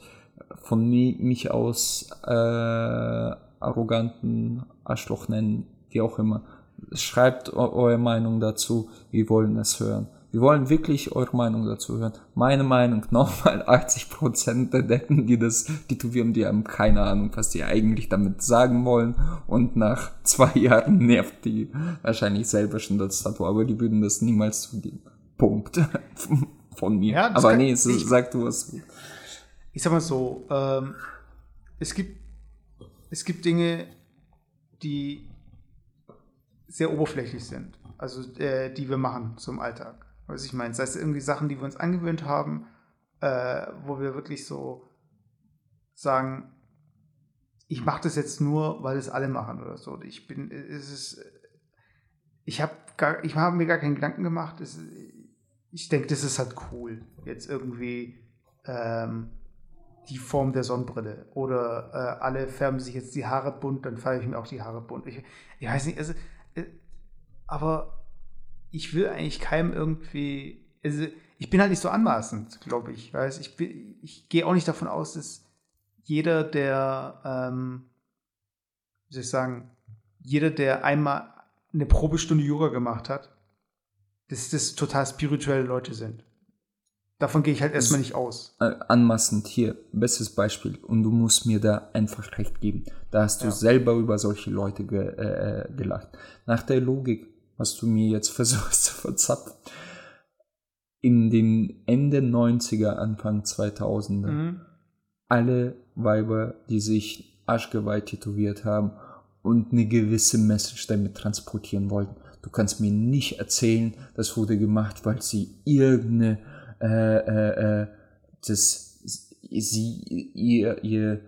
von mi mich aus äh, arroganten Arschloch nennen, wie auch immer. Schreibt eure Meinung dazu, wir wollen es hören. Wir wollen wirklich eure Meinung dazu hören. Meine Meinung, nochmal 80% der Decken, die das tätowieren, die haben keine Ahnung, was die eigentlich damit sagen wollen. Und nach zwei Jahren nervt die wahrscheinlich selber schon das Tattoo, aber die würden das niemals zugeben. Punkt. Von mir. Ja, aber nee, so, ich, sag du was. Ich sag mal so, ähm, es gibt, es gibt Dinge, die sehr oberflächlich sind. Also, äh, die wir machen zum Alltag. Was ich meine. Das heißt, irgendwie Sachen, die wir uns angewöhnt haben, äh, wo wir wirklich so sagen, ich mache das jetzt nur, weil es alle machen oder so. Ich bin, es ist, ich habe ich habe mir gar keinen Gedanken gemacht. Es, ich denke, das ist halt cool. Jetzt irgendwie ähm, die Form der Sonnenbrille. Oder äh, alle färben sich jetzt die Haare bunt, dann färbe ich mir auch die Haare bunt. Ich, ich weiß nicht, also, äh, aber ich will eigentlich keinem irgendwie, also ich bin halt nicht so anmaßend, glaube ich. Weiß, ich, ich gehe auch nicht davon aus, dass jeder, der, ähm, wie soll ich sagen, jeder, der einmal eine Probestunde Yoga gemacht hat, dass das total spirituelle Leute sind. Davon gehe ich halt erstmal nicht aus. Äh, anmaßend hier, bestes Beispiel. Und du musst mir da einfach recht geben. Da hast du ja. selber über solche Leute ge, äh, äh gelacht. Nach der Logik, was du mir jetzt versuchst zu verzapfen. In den Ende 90er, Anfang 2000er, mhm. alle Weiber, die sich Arschgeweih tätowiert haben und eine gewisse Message damit transportieren wollten. Du kannst mir nicht erzählen, das wurde gemacht, weil sie irgendeine, äh, äh, äh, das, sie, ihr, ihr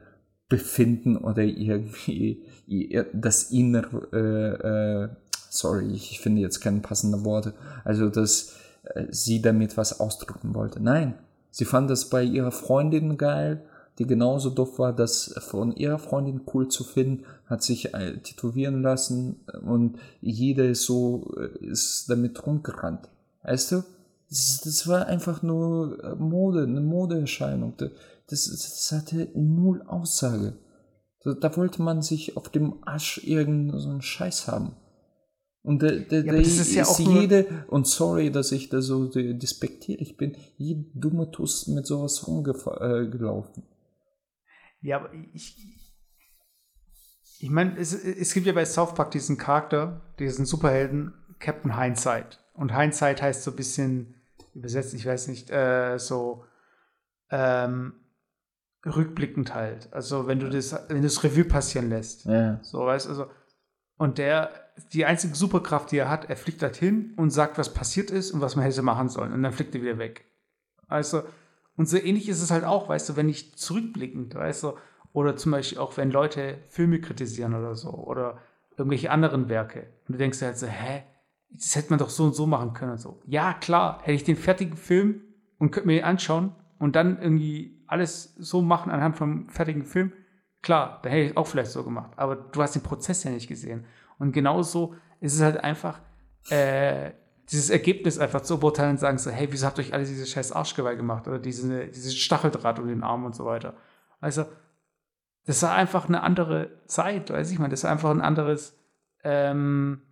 Befinden oder irgendwie ihr, das innere, äh, äh, sorry, ich finde jetzt keine passenden Worte, also dass äh, sie damit was ausdrücken wollte. Nein, sie fand das bei ihrer Freundin geil, die genauso doof war, das von ihrer Freundin cool zu finden, hat sich tätowieren lassen und jeder ist so, ist damit rumgerannt. Weißt du? Das, das war einfach nur äh, Mode, eine Modeerscheinung. Das, das hatte null Aussage. Da, da wollte man sich auf dem Asch irgendeinen so Scheiß haben. Und der, der, ja, der ist, ja ist jede, und sorry, dass ich da so despektierig bin, jede dumme Tuss mit sowas rumgelaufen. Ja, aber ich. Ich meine, es, es gibt ja bei South Park diesen Charakter, diesen Superhelden, Captain Hindsight. Und Hindsight heißt so ein bisschen, übersetzt, ich weiß nicht, äh, so ähm, rückblickend halt. Also wenn du das, wenn du das Revue passieren lässt. Ja. So, weißt also. Und der, die einzige Superkraft, die er hat, er fliegt halt hin und sagt, was passiert ist und was man hätte machen sollen. Und dann fliegt er wieder weg. Also, und so ähnlich ist es halt auch, weißt du, wenn ich zurückblickend, weißt du, oder zum Beispiel auch, wenn Leute Filme kritisieren oder so, oder irgendwelche anderen Werke. Und du denkst halt so, hä, das hätte man doch so und so machen können und so. Ja, klar, hätte ich den fertigen Film und könnte mir den anschauen und dann irgendwie alles so machen anhand vom fertigen Film, klar, da hätte ich auch vielleicht so gemacht. Aber du hast den Prozess ja nicht gesehen. Und genauso ist es halt einfach, äh, dieses Ergebnis einfach zu beurteilen und sagen so, hey, wieso habt ihr euch alle diese scheiß Arschgeweih gemacht oder diese, diese Stacheldraht um den Arm und so weiter. Also, das war einfach eine andere Zeit, weiß ich mal, das war einfach ein anderes, ähm,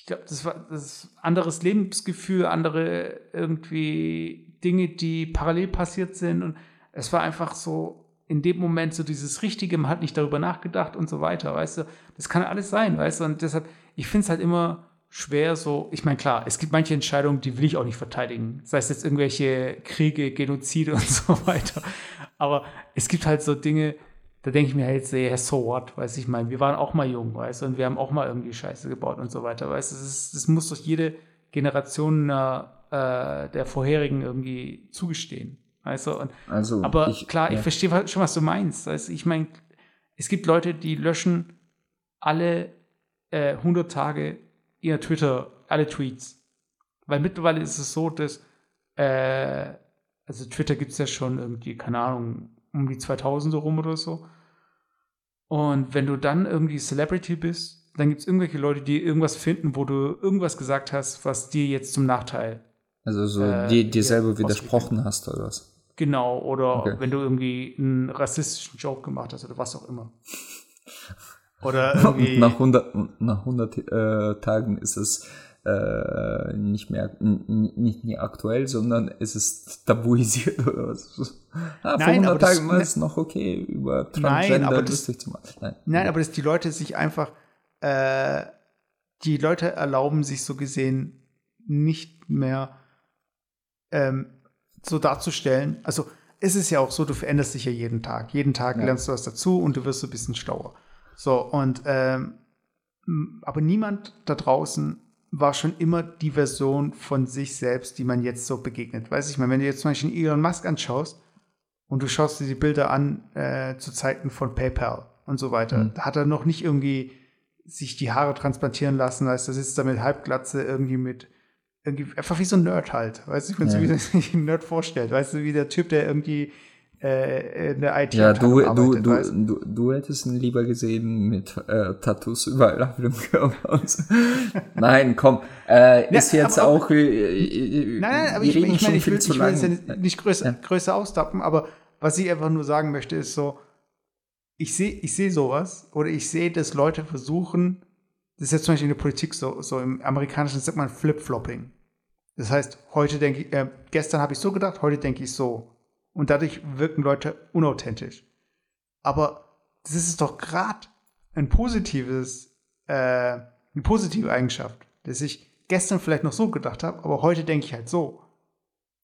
ich glaube, das war das anderes Lebensgefühl, andere irgendwie Dinge, die parallel passiert sind und es war einfach so in dem Moment so dieses Richtige, man hat nicht darüber nachgedacht und so weiter, weißt du, das kann alles sein, weißt du, und deshalb, ich finde es halt immer, schwer so, ich meine, klar, es gibt manche Entscheidungen, die will ich auch nicht verteidigen. Sei es jetzt irgendwelche Kriege, Genozide und so weiter. Aber es gibt halt so Dinge, da denke ich mir halt, yeah, so what, weiß ich mal, wir waren auch mal jung, weißt du, und wir haben auch mal irgendwie Scheiße gebaut und so weiter, weißt du, das, das muss doch jede Generation äh, der vorherigen irgendwie zugestehen, weißt du, und, also, aber ich, klar, ja. ich verstehe schon, was du meinst, weißt du, ich meine, es gibt Leute, die löschen alle äh, 100 Tage ihr Twitter, alle Tweets. Weil mittlerweile ist es so, dass, äh, also Twitter gibt es ja schon irgendwie, keine Ahnung, um die 2000 rum oder so. Und wenn du dann irgendwie Celebrity bist dann gibt's irgendwelche Leute, die irgendwas finden, wo du irgendwas gesagt hast, was dir jetzt zum Nachteil. Also so Äh, dir, dir selber widersprochen hast oder was? Genau, oder Okay. wenn du irgendwie einen rassistischen Joke gemacht hast oder was auch immer. Oder irgendwie. Nach 100, nach 100 äh, Tagen ist es äh, nicht mehr nicht mehr aktuell, sondern es ist tabuisiert oder was. Ah, vor Nein, 100 aber das- Tagen war es noch okay, über Nein, Transgender aber das- lustig zu machen. Nein. Nein, aber dass die Leute sich einfach, äh, die Leute erlauben sich so gesehen nicht mehr ähm, so darzustellen. Also es ist ja auch so, du veränderst dich ja jeden Tag. Jeden Tag Ja. lernst du was dazu und du wirst so ein bisschen schlauer. So, und ähm, aber niemand da draußen war schon immer die Version von sich selbst, die man jetzt so begegnet. Weiß ich mal, wenn du jetzt zum Beispiel Elon Musk anschaust und du schaust dir die Bilder an äh, zu Zeiten von PayPal und so weiter, Mhm. da hat er noch nicht irgendwie sich die Haare transplantieren lassen, weißt du, da sitzt er mit Halbglatze irgendwie mit irgendwie einfach wie so ein Nerd halt, weißt du, wenn Ja. so wie sich ein Nerd vorstellt, weißt du, wie der Typ, der irgendwie äh, in der IT Ja, du, du, du, du, du hättest ihn lieber gesehen mit äh, Tattoos überall auf dem Körper. und so. Nein, komm, äh, Ja, ist jetzt aber- auch. Äh, äh, Nein, nein, aber ich, ich meine, ich will, ich will es ja nicht, nicht größer, Ja. größer austappen, aber was ich einfach nur sagen möchte, ist so, ich sehe ich sehe sowas oder ich sehe, dass Leute versuchen, das ist jetzt zum Beispiel in der Politik so, so im amerikanischen sagt man Flip-Flopping. Das heißt, heute denke ich, äh, gestern habe ich so gedacht, heute denke ich so. Und dadurch wirken Leute unauthentisch. Aber das ist doch gerade ein positives, äh, eine positive Eigenschaft, dass ich gestern vielleicht noch so gedacht habe, aber heute denke ich halt so.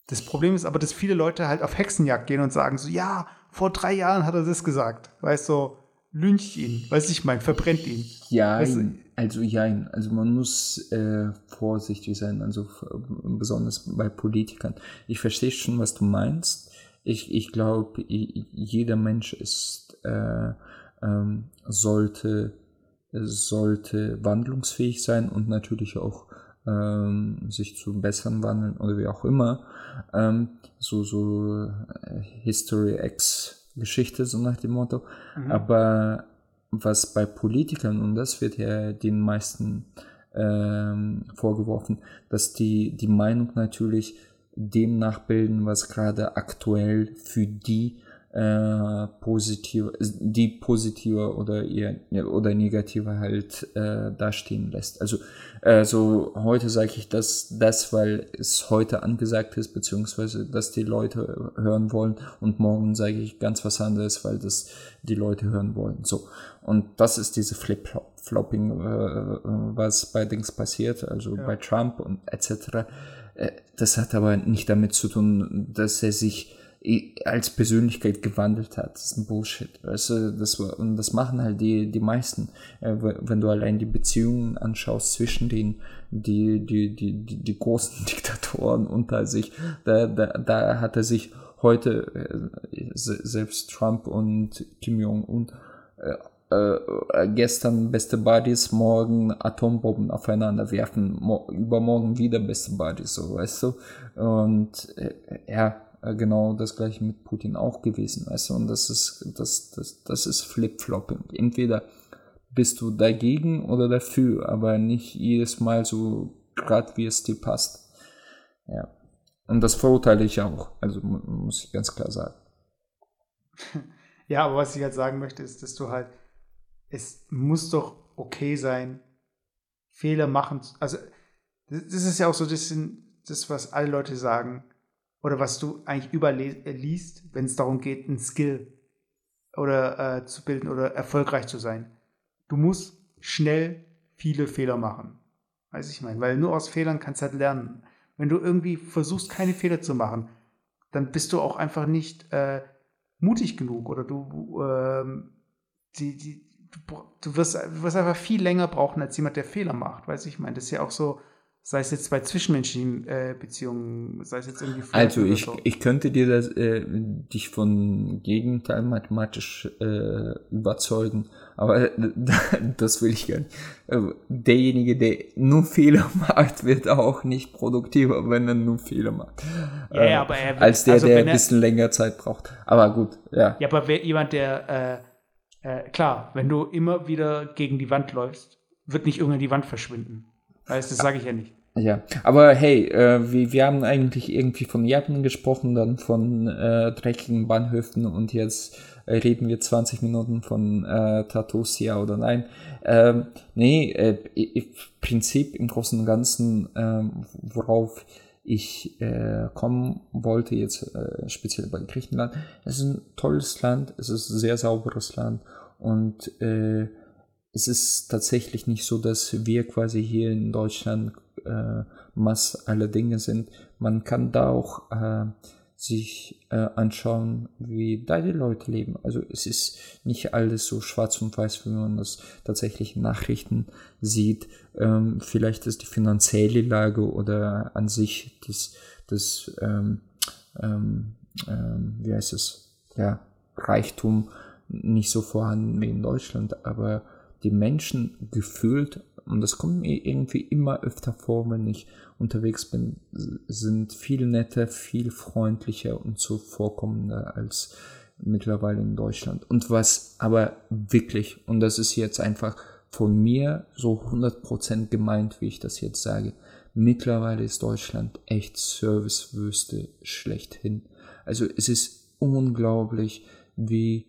Das Problem ist aber, dass viele Leute halt auf Hexenjagd gehen und sagen so, ja, vor drei Jahren hat er das gesagt. Weißt du, so, lyncht ihn, weiß ich mein, verbrennt ihn. Ja, Weißt du- also ja, also man muss äh, vorsichtig sein, also f- besonders bei Politikern. Ich verstehe schon, was du meinst. Ich, ich glaube, jeder Mensch ist äh, ähm, sollte sollte wandlungsfähig sein und natürlich auch ähm, sich zu bessern wandeln oder wie auch immer. Ähm, so so äh, History X Geschichte so nach dem Motto. Aber was bei Politikern, und das wird ja den meisten ähm, vorgeworfen, dass die die Meinung natürlich dem nachbilden, was gerade aktuell für die äh, positive, die positive oder eher oder negative halt äh, dastehen lässt. Also äh, so heute sage ich das, das, weil es heute angesagt ist, beziehungsweise dass die Leute hören wollen und morgen sage ich ganz was anderes, weil das die Leute hören wollen. So und das ist diese Flip-Flopping, äh, was bei Dings passiert, also bei Trump und etc. Äh, Das hat aber nicht damit zu tun, dass er sich als Persönlichkeit gewandelt hat. Das ist ein Bullshit. Du, das, und das machen halt die, die meisten. Äh, Wenn du allein die Beziehungen anschaust zwischen den, die, die, die, die, die großen Diktatoren unter sich, da, da, da hat er sich heute, äh, se- selbst Trump und Kim Jong-un, äh, äh, gestern beste Buddies, morgen Atombomben aufeinander werfen, mo übermorgen wieder beste Buddies, so weißt du. Und äh, ja, äh, genau das gleiche mit Putin auch gewesen, weißt du. Und das ist, das, das, das ist Flip-Flopping. Entweder bist du dagegen oder dafür, aber nicht jedes Mal so grad wie es dir passt. Ja. Und das verurteile ich auch, also mu- muss ich ganz klar sagen. Ja, aber was ich halt sagen möchte, ist, dass du halt, es muss doch okay sein, Fehler machen. Also, das ist ja auch so ein bisschen das, was alle Leute sagen, oder was du eigentlich le- äh, wenn es darum geht, einen Skill oder äh, zu bilden oder erfolgreich zu sein. Du musst schnell viele Fehler machen. Weiß ich mein, weil nur aus Fehlern kannst du halt lernen. Wenn du irgendwie versuchst, keine Fehler zu machen, dann bist du auch einfach nicht äh, mutig genug oder du, ähm, die, die, du, du, wirst, du wirst einfach viel länger brauchen als jemand, der Fehler macht. Weiß ich mein, das ist ja auch so, sei es jetzt bei zwischenmenschlichen äh, Beziehungen, sei es jetzt irgendwie Also ich, so. ich könnte dir das, äh, dich von Gegenteil mathematisch äh, überzeugen, aber äh, das will ich gar nicht. Äh, Derjenige, der nur Fehler macht, wird auch nicht produktiver, wenn er nur Fehler macht. Ja, Äh, ja, aber er wird- als der, also der ein bisschen länger Zeit braucht. Aber gut, ja. Ja, aber wer, jemand, der, äh, klar, wenn du immer wieder gegen die Wand läufst, wird nicht irgendwann die Wand verschwinden. Weißt, das sage ich ja nicht. Ja, aber hey, äh, wir, wir haben eigentlich irgendwie von Japan gesprochen, dann von äh, dreckigen Bahnhöfen und jetzt äh, reden wir 20 Minuten von äh, Tattoos, ja oder nein. Ähm, nee, äh, im Prinzip im Großen und Ganzen, äh, worauf ich äh, kommen wollte, jetzt äh, speziell bei Griechenland. Es ist ein tolles Land, es ist ein sehr sauberes Land und äh, es ist tatsächlich nicht so, dass wir quasi hier in Deutschland äh, Mass aller Dinge sind. Man kann da auch äh, sich äh, anschauen, wie da die Leute leben. Also es ist nicht alles so schwarz und weiß, wie man das tatsächlich in Nachrichten sieht. Ähm, vielleicht ist die finanzielle Lage oder an sich das, das ähm, ähm, ähm wie heißt es, ja, Reichtum nicht so vorhanden wie in Deutschland, aber die Menschen gefühlt und das kommt mir irgendwie immer öfter vor, wenn ich unterwegs bin, sind viel netter, viel freundlicher und zuvorkommender als mittlerweile in Deutschland. Und was aber wirklich, und das ist jetzt einfach von mir so 100% gemeint, wie ich das jetzt sage, mittlerweile ist Deutschland echt Servicewüste schlechthin. Also es ist unglaublich, wie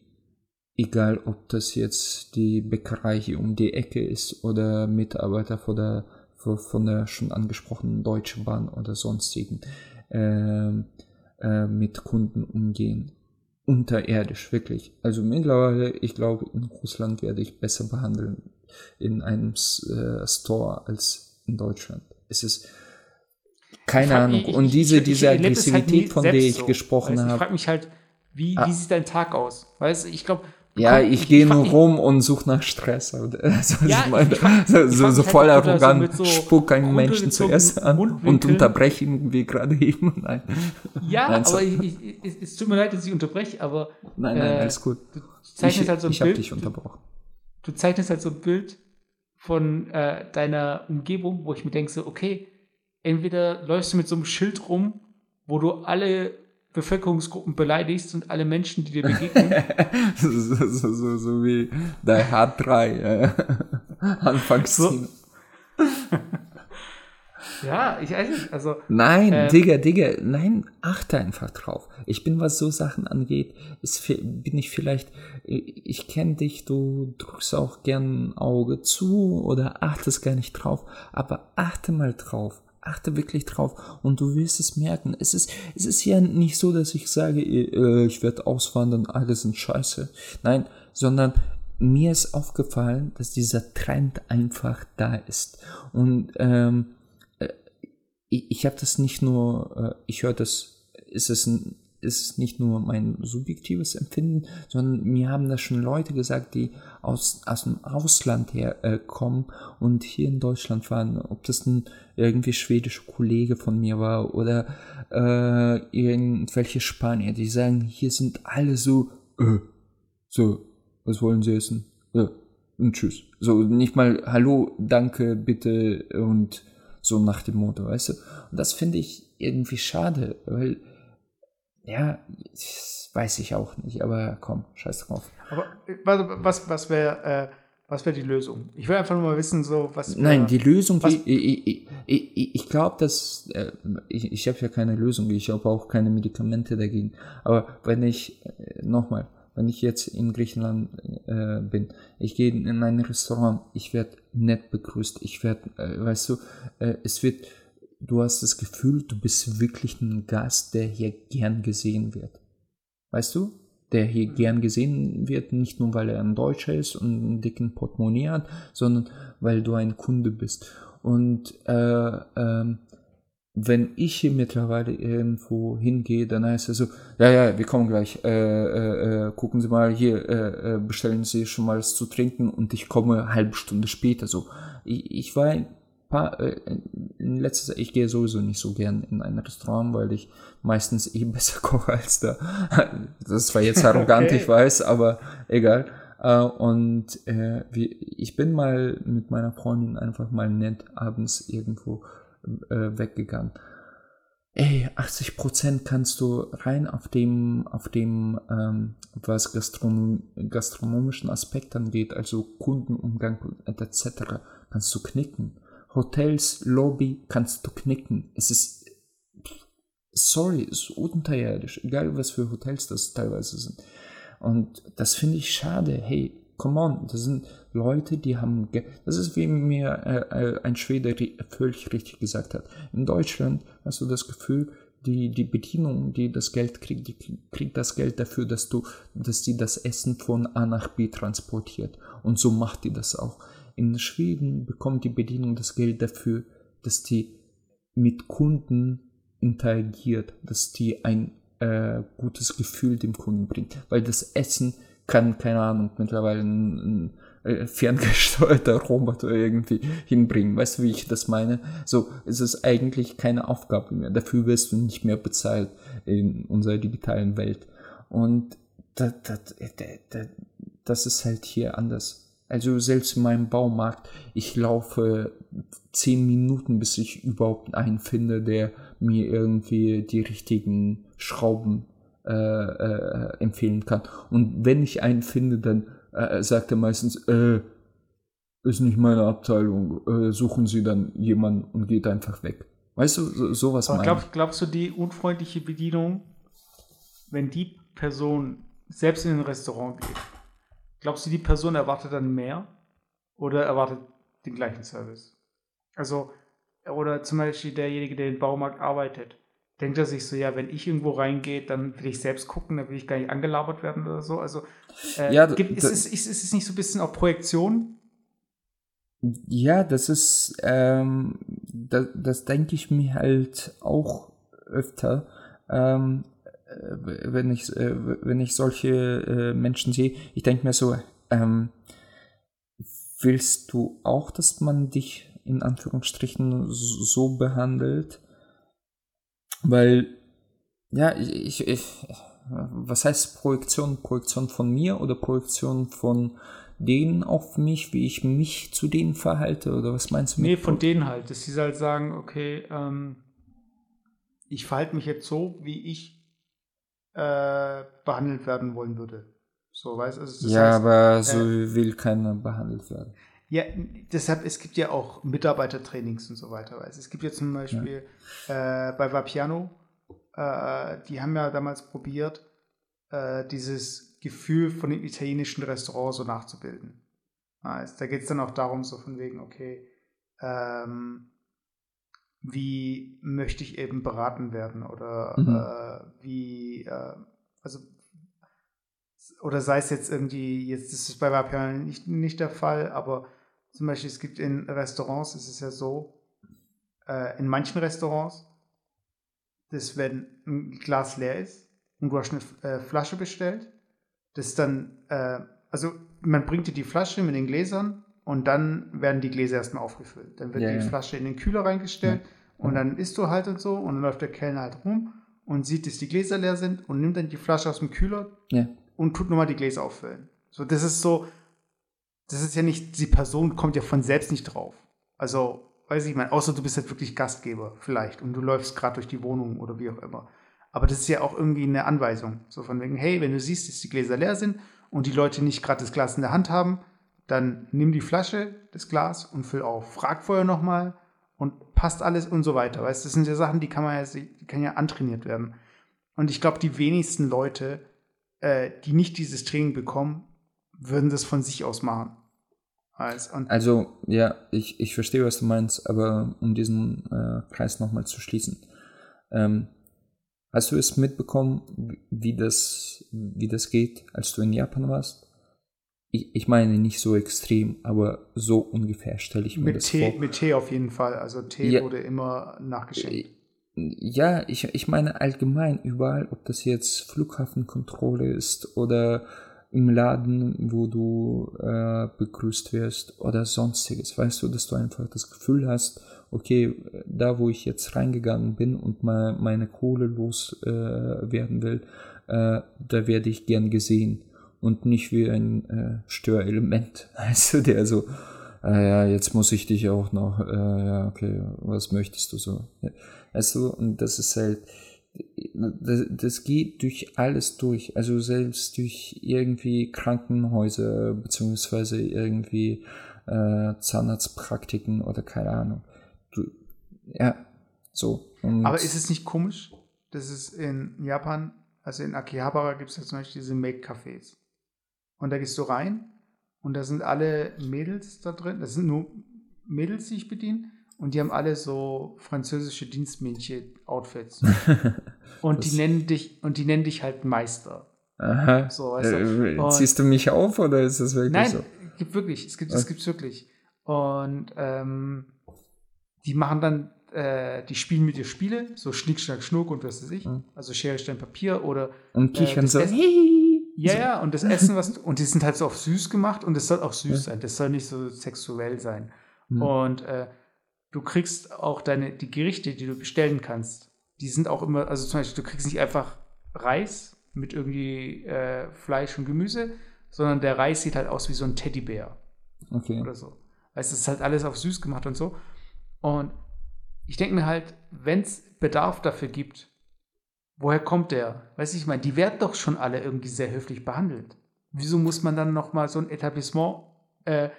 egal ob das jetzt die Bäckerei hier um die Ecke ist oder Mitarbeiter von der, von der schon angesprochenen Deutschen Bahn oder sonstigen, äh, äh, mit Kunden umgehen. Unterirdisch, wirklich. Also mittlerweile, ich glaube, in Russland werde ich besser behandeln in einem äh, Store als in Deutschland. Es ist keine frag, Ahnung. Ich, Und diese, ich, diese halt Aggressivität, halt von der ich so. gesprochen habe. Ich frage mich halt, wie, ah. wie sieht dein Tag aus? Weißt ich glaube, ja, ich, ich gehe nur rum und suche nach Stress. Also, ja, meine, so, so, so voll arrogant, so spuck einen Menschen zuerst an und unterbreche ihn wie gerade eben. Nein. Ja, nein, aber ich, ich, es tut mir leid, dass ich unterbreche, aber. Nein, nein, äh, alles gut. Du zeichnest ich, halt so ein ich Bild. dich unterbrochen. Du, du, zeichnest halt so ein Bild von äh, deiner Umgebung, wo ich mir denke, so, okay, entweder läufst du mit so einem Schild rum, wo du alle Bevölkerungsgruppen beleidigst und alle Menschen, die dir begegnen. so, so, so, so, wie Die Hard 3 äh, Anfangsszene. ja, ich weiß nicht. Also, nein, äh, Digga, Digga, nein, achte einfach drauf. Ich bin, was so Sachen angeht, ist, bin ich vielleicht, ich kenne dich, du drückst auch gern ein Auge zu oder achtest gar nicht drauf, aber achte mal drauf achte wirklich drauf und du wirst es merken. Es ist, es ist ja nicht so, dass ich sage, äh, ich werde auswandern, alle sind scheiße. Nein, sondern mir ist aufgefallen, dass dieser Trend einfach da ist. Und ähm, äh, ich, ich habe das nicht nur, äh, ich höre das, ist es ein ist nicht nur mein subjektives Empfinden, sondern mir haben das schon Leute gesagt, die aus, aus dem Ausland her äh, kommen und hier in Deutschland waren, ob das ein irgendwie schwedischer Kollege von mir war oder äh, irgendwelche Spanier, die sagen, hier sind alle so, äh, so, was wollen sie essen? Ja, und tschüss. So, nicht mal Hallo, danke, bitte und so nach dem Motto, weißt du? Und das finde ich irgendwie schade, weil ja, weiß ich auch nicht, aber komm, scheiß drauf. Aber was, was wäre äh, was wäre die Lösung? Ich will einfach nur mal wissen, so was. Nein, die Lösung, was, ich, ich, ich, ich glaube, dass äh, ich, ich habe ja keine Lösung, ich habe auch keine Medikamente dagegen. Aber wenn ich äh, nochmal, wenn ich jetzt in Griechenland äh, bin, ich gehe in ein Restaurant, ich werde nett begrüßt, ich werde, äh, weißt du, äh, es wird du hast das Gefühl, du bist wirklich ein Gast, der hier gern gesehen wird. Weißt du? Der hier gern gesehen wird, nicht nur weil er ein Deutscher ist und einen dicken Portemonnaie hat, sondern weil du ein Kunde bist. Und äh, ähm, wenn ich hier mittlerweile irgendwo hingehe, dann heißt es so, ja, ja, wir kommen gleich, äh, äh, äh gucken Sie mal hier, äh, äh, bestellen Sie schon mal was zu trinken und ich komme eine halbe Stunde später so. Ich, ich war paar, äh, in letzter Zeit, ich gehe sowieso nicht so gern in ein Restaurant, weil ich meistens eh besser koche als da. Das war jetzt arrogant, okay. ich weiß, aber egal. Äh, und äh, wie, ich bin mal mit meiner Freundin einfach mal nett abends irgendwo äh, weggegangen. Ey, 80 Prozent kannst du rein auf dem, auf dem, ähm, was Gastronom gastronomischen Aspekt angeht, also Kundenumgang etc kannst du knicken. Hotels, Lobby kannst du knicken. Es ist, sorry, ist unterirdisch, egal was für Hotels das teilweise sind. Und das finde ich schade. Hey, come on, das sind Leute, die haben, das ist wie mir äh, äh ein Schwede völlig richtig gesagt hat. In Deutschland hast du das Gefühl, die, die Bedienung, die das Geld kriegt, die kriegt das Geld dafür, dass du, dass die das Essen von A nach B transportiert. Und so macht die das auch. In Schweden bekommt die Bedienung das Geld dafür, dass die mit Kunden interagiert, dass die ein äh, gutes Gefühl dem Kunden bringt. Weil das Essen kann, keine Ahnung, mittlerweile ein, ein äh, ferngesteuerter Roboter irgendwie hinbringen. Weißt du, wie ich das meine? So, es ist eigentlich keine Aufgabe mehr. Dafür wirst du nicht mehr bezahlt in unserer digitalen Welt. Und das, das, das ist halt hier anders. Also selbst in meinem Baumarkt, ich laufe zehn Minuten, bis ich überhaupt einen finde, der mir irgendwie die richtigen Schrauben äh, äh, empfehlen kann. Und wenn ich einen finde, dann äh, sagt er meistens, äh, ist nicht meine Abteilung, äh, suchen Sie dann jemanden und geht einfach weg. Weißt du, so, sowas Aber glaub, glaubst du, die unfreundliche Bedienung, wenn die Person selbst in ein Restaurant geht, glaubst du, die Person erwartet dann mehr oder erwartet den gleichen Service? Also, oder zum Beispiel derjenige, der im Baumarkt arbeitet, denkt er sich so, ja, wenn ich irgendwo reingehe, dann will ich selbst gucken, dann will ich gar nicht angelabert werden oder so. Also äh, ja, gibt, ist, es, ist, ist es nicht so ein bisschen auf Projektion? Ja, das ist, ähm, das, das denke ich mir halt auch öfter, ähm, äh, wenn ich, äh, wenn ich solche äh, Menschen sehe. Ich denke mir so, ähm, willst du auch, dass man dich in Anführungsstrichen so behandelt? Weil, ja, ich, ich, ich, was heißt Projektion? Projektion von mir oder Projektion von denen auf mich, wie ich mich zu denen verhalte? Oder was meinst du? Nee, von denen halt. Dass sie halt sagen, okay, ähm, ich verhalte mich jetzt so, wie ich äh, behandelt werden wollen würde. So, weißt also, Ja, heißt, aber so äh, will keiner behandelt werden. Ja, deshalb, es gibt ja auch Mitarbeitertrainings und so weiter. Also es gibt ja zum Beispiel ja. Äh, bei Vapiano, äh, die haben ja damals probiert, äh, dieses Gefühl von dem italienischen Restaurant so nachzubilden. Also, da geht es dann auch darum, so von wegen, okay, ähm, wie möchte ich eben beraten werden oder mhm. äh, wie, äh, also oder sei es jetzt irgendwie, jetzt ist es bei Vapiano nicht, nicht der Fall, aber zum Beispiel, es gibt in Restaurants, es ist ja so, äh, in manchen Restaurants, dass wenn ein Glas leer ist und du hast eine äh, Flasche bestellt, das dann, äh, also man bringt dir die Flasche mit den Gläsern und dann werden die Gläser erstmal aufgefüllt. Dann wird ja, die ja. Flasche in den Kühler reingestellt ja. und dann isst du halt und so und dann läuft der Kellner halt rum und sieht, dass die Gläser leer sind und nimmt dann die Flasche aus dem Kühler und tut nochmal die Gläser auffüllen. So, das ist so, das ist ja nicht, die Person kommt ja von selbst nicht drauf. Also, weiß ich mal, außer du bist halt wirklich Gastgeber, vielleicht, und du läufst gerade durch die Wohnung oder wie auch immer. Aber das ist ja auch irgendwie eine Anweisung. So von wegen, hey, wenn du siehst, dass die Gläser leer sind und die Leute nicht gerade das Glas in der Hand haben, dann nimm die Flasche, das Glas und füll auf. Frag vorher nochmal und passt alles und so weiter. Weißt das sind ja Sachen, die kann man ja, die kann ja antrainiert werden. Und ich glaube, die wenigsten Leute, äh, die nicht dieses Training bekommen, würden das von sich aus machen. also, ja, ich, ich verstehe, was du meinst, aber um diesen äh, Kreis nochmal zu schließen. Ähm, hast du es mitbekommen, wie das, wie das geht, als du in Japan warst? Ich, ich meine nicht so extrem, aber so ungefähr stelle ich mir mit das Tee, vor. Mit Tee auf jeden Fall. Also Tee ja, wurde immer nachgeschenkt. Ja, ich, ich meine allgemein überall, ob das jetzt Flughafenkontrolle ist oder im Laden, wo du äh, begrüßt wirst oder sonstiges. Weißt du, dass du einfach das Gefühl hast, okay, da wo ich jetzt reingegangen bin und mal meine Kohle loswerden äh, will, äh, da werde ich gern gesehen und nicht wie ein äh, Störelement, du, der so, äh, ja, jetzt muss ich dich auch noch, äh, ja, okay, was möchtest du so? Du, und das ist halt, das, das geht durch alles durch, also selbst durch irgendwie Krankenhäuser beziehungsweise irgendwie äh, Zahnarztpraktiken oder keine Ahnung. Du, ja, so. Und Aber ist es nicht komisch, dass es in Japan, also in Akihabara gibt es ja zum Beispiel diese Make-Cafés. Und da gehst du rein und da sind alle Mädels da drin. Das sind nur Mädels, die ich bediene. Und die haben alle so französische Dienstmädchen-Outfits. und die nennen dich, und die nennen dich halt Meister. Aha. So, weißt du? äh, ziehst du mich auf oder ist das wirklich nein, so? Nein, gibt wirklich. Es gibt, es gibt's wirklich. Und ähm, die machen dann, äh, die spielen mit dir Spiele, so Schnick, Schnack, Schnuck und was weiß ich. Mhm. Also Schere, Stein, Papier oder. Und kichern äh, so. Essen, ja, so. ja, und das Essen, was, und die sind halt so auf süß gemacht und es soll auch süß ja. sein. Das soll nicht so sexuell sein. Mhm. Und äh, du kriegst auch deine, die Gerichte, die du bestellen kannst, die sind auch immer, also zum Beispiel, du kriegst nicht einfach Reis mit irgendwie äh, Fleisch und Gemüse, sondern der Reis sieht halt aus wie so ein Teddybär. Okay. Oder so. Weißt du, es ist halt alles auf süß gemacht und so. Und ich denke mir halt, wenn es Bedarf dafür gibt, woher kommt der? Weißt du, ich meine, die werden doch schon alle irgendwie sehr höflich behandelt. Wieso muss man dann noch mal so ein Etablissement äh,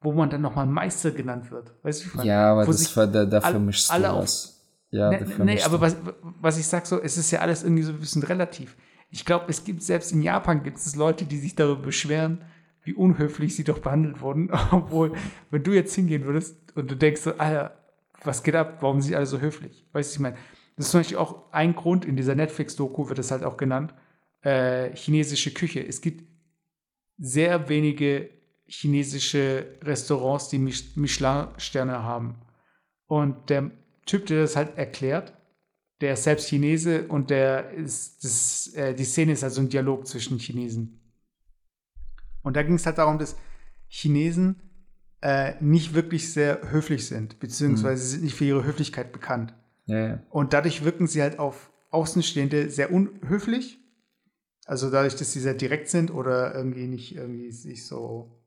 wo man dann nochmal Meister genannt wird. Weißt du, ja, aber das war, da, da vermischst alle du was. Ja, nee, nee aber was, was ich sag so, es ist ja alles irgendwie so ein bisschen relativ. Ich glaube, es gibt selbst in Japan gibt es Leute, die sich darüber beschweren, wie unhöflich sie doch behandelt wurden. Obwohl, wenn du jetzt hingehen würdest und du denkst so, Alter, was geht ab? Warum sind sie alle so höflich? Weißt du, ich meine, das ist zum Beispiel auch ein Grund, in dieser Netflix-Doku wird das halt auch genannt, äh, chinesische Küche. Es gibt sehr wenige chinesische Restaurants, die Michelin-Sterne haben. Und der Typ, der das halt erklärt, der ist selbst Chinese und der ist, das, äh, die Szene ist also ein Dialog zwischen Chinesen. Und da ging es halt darum, dass Chinesen äh, nicht wirklich sehr höflich sind, beziehungsweise mhm. sind nicht für ihre Höflichkeit bekannt. Ja. Und dadurch wirken sie halt auf Außenstehende sehr unhöflich. Also dadurch, dass sie sehr direkt sind oder irgendwie nicht irgendwie sich so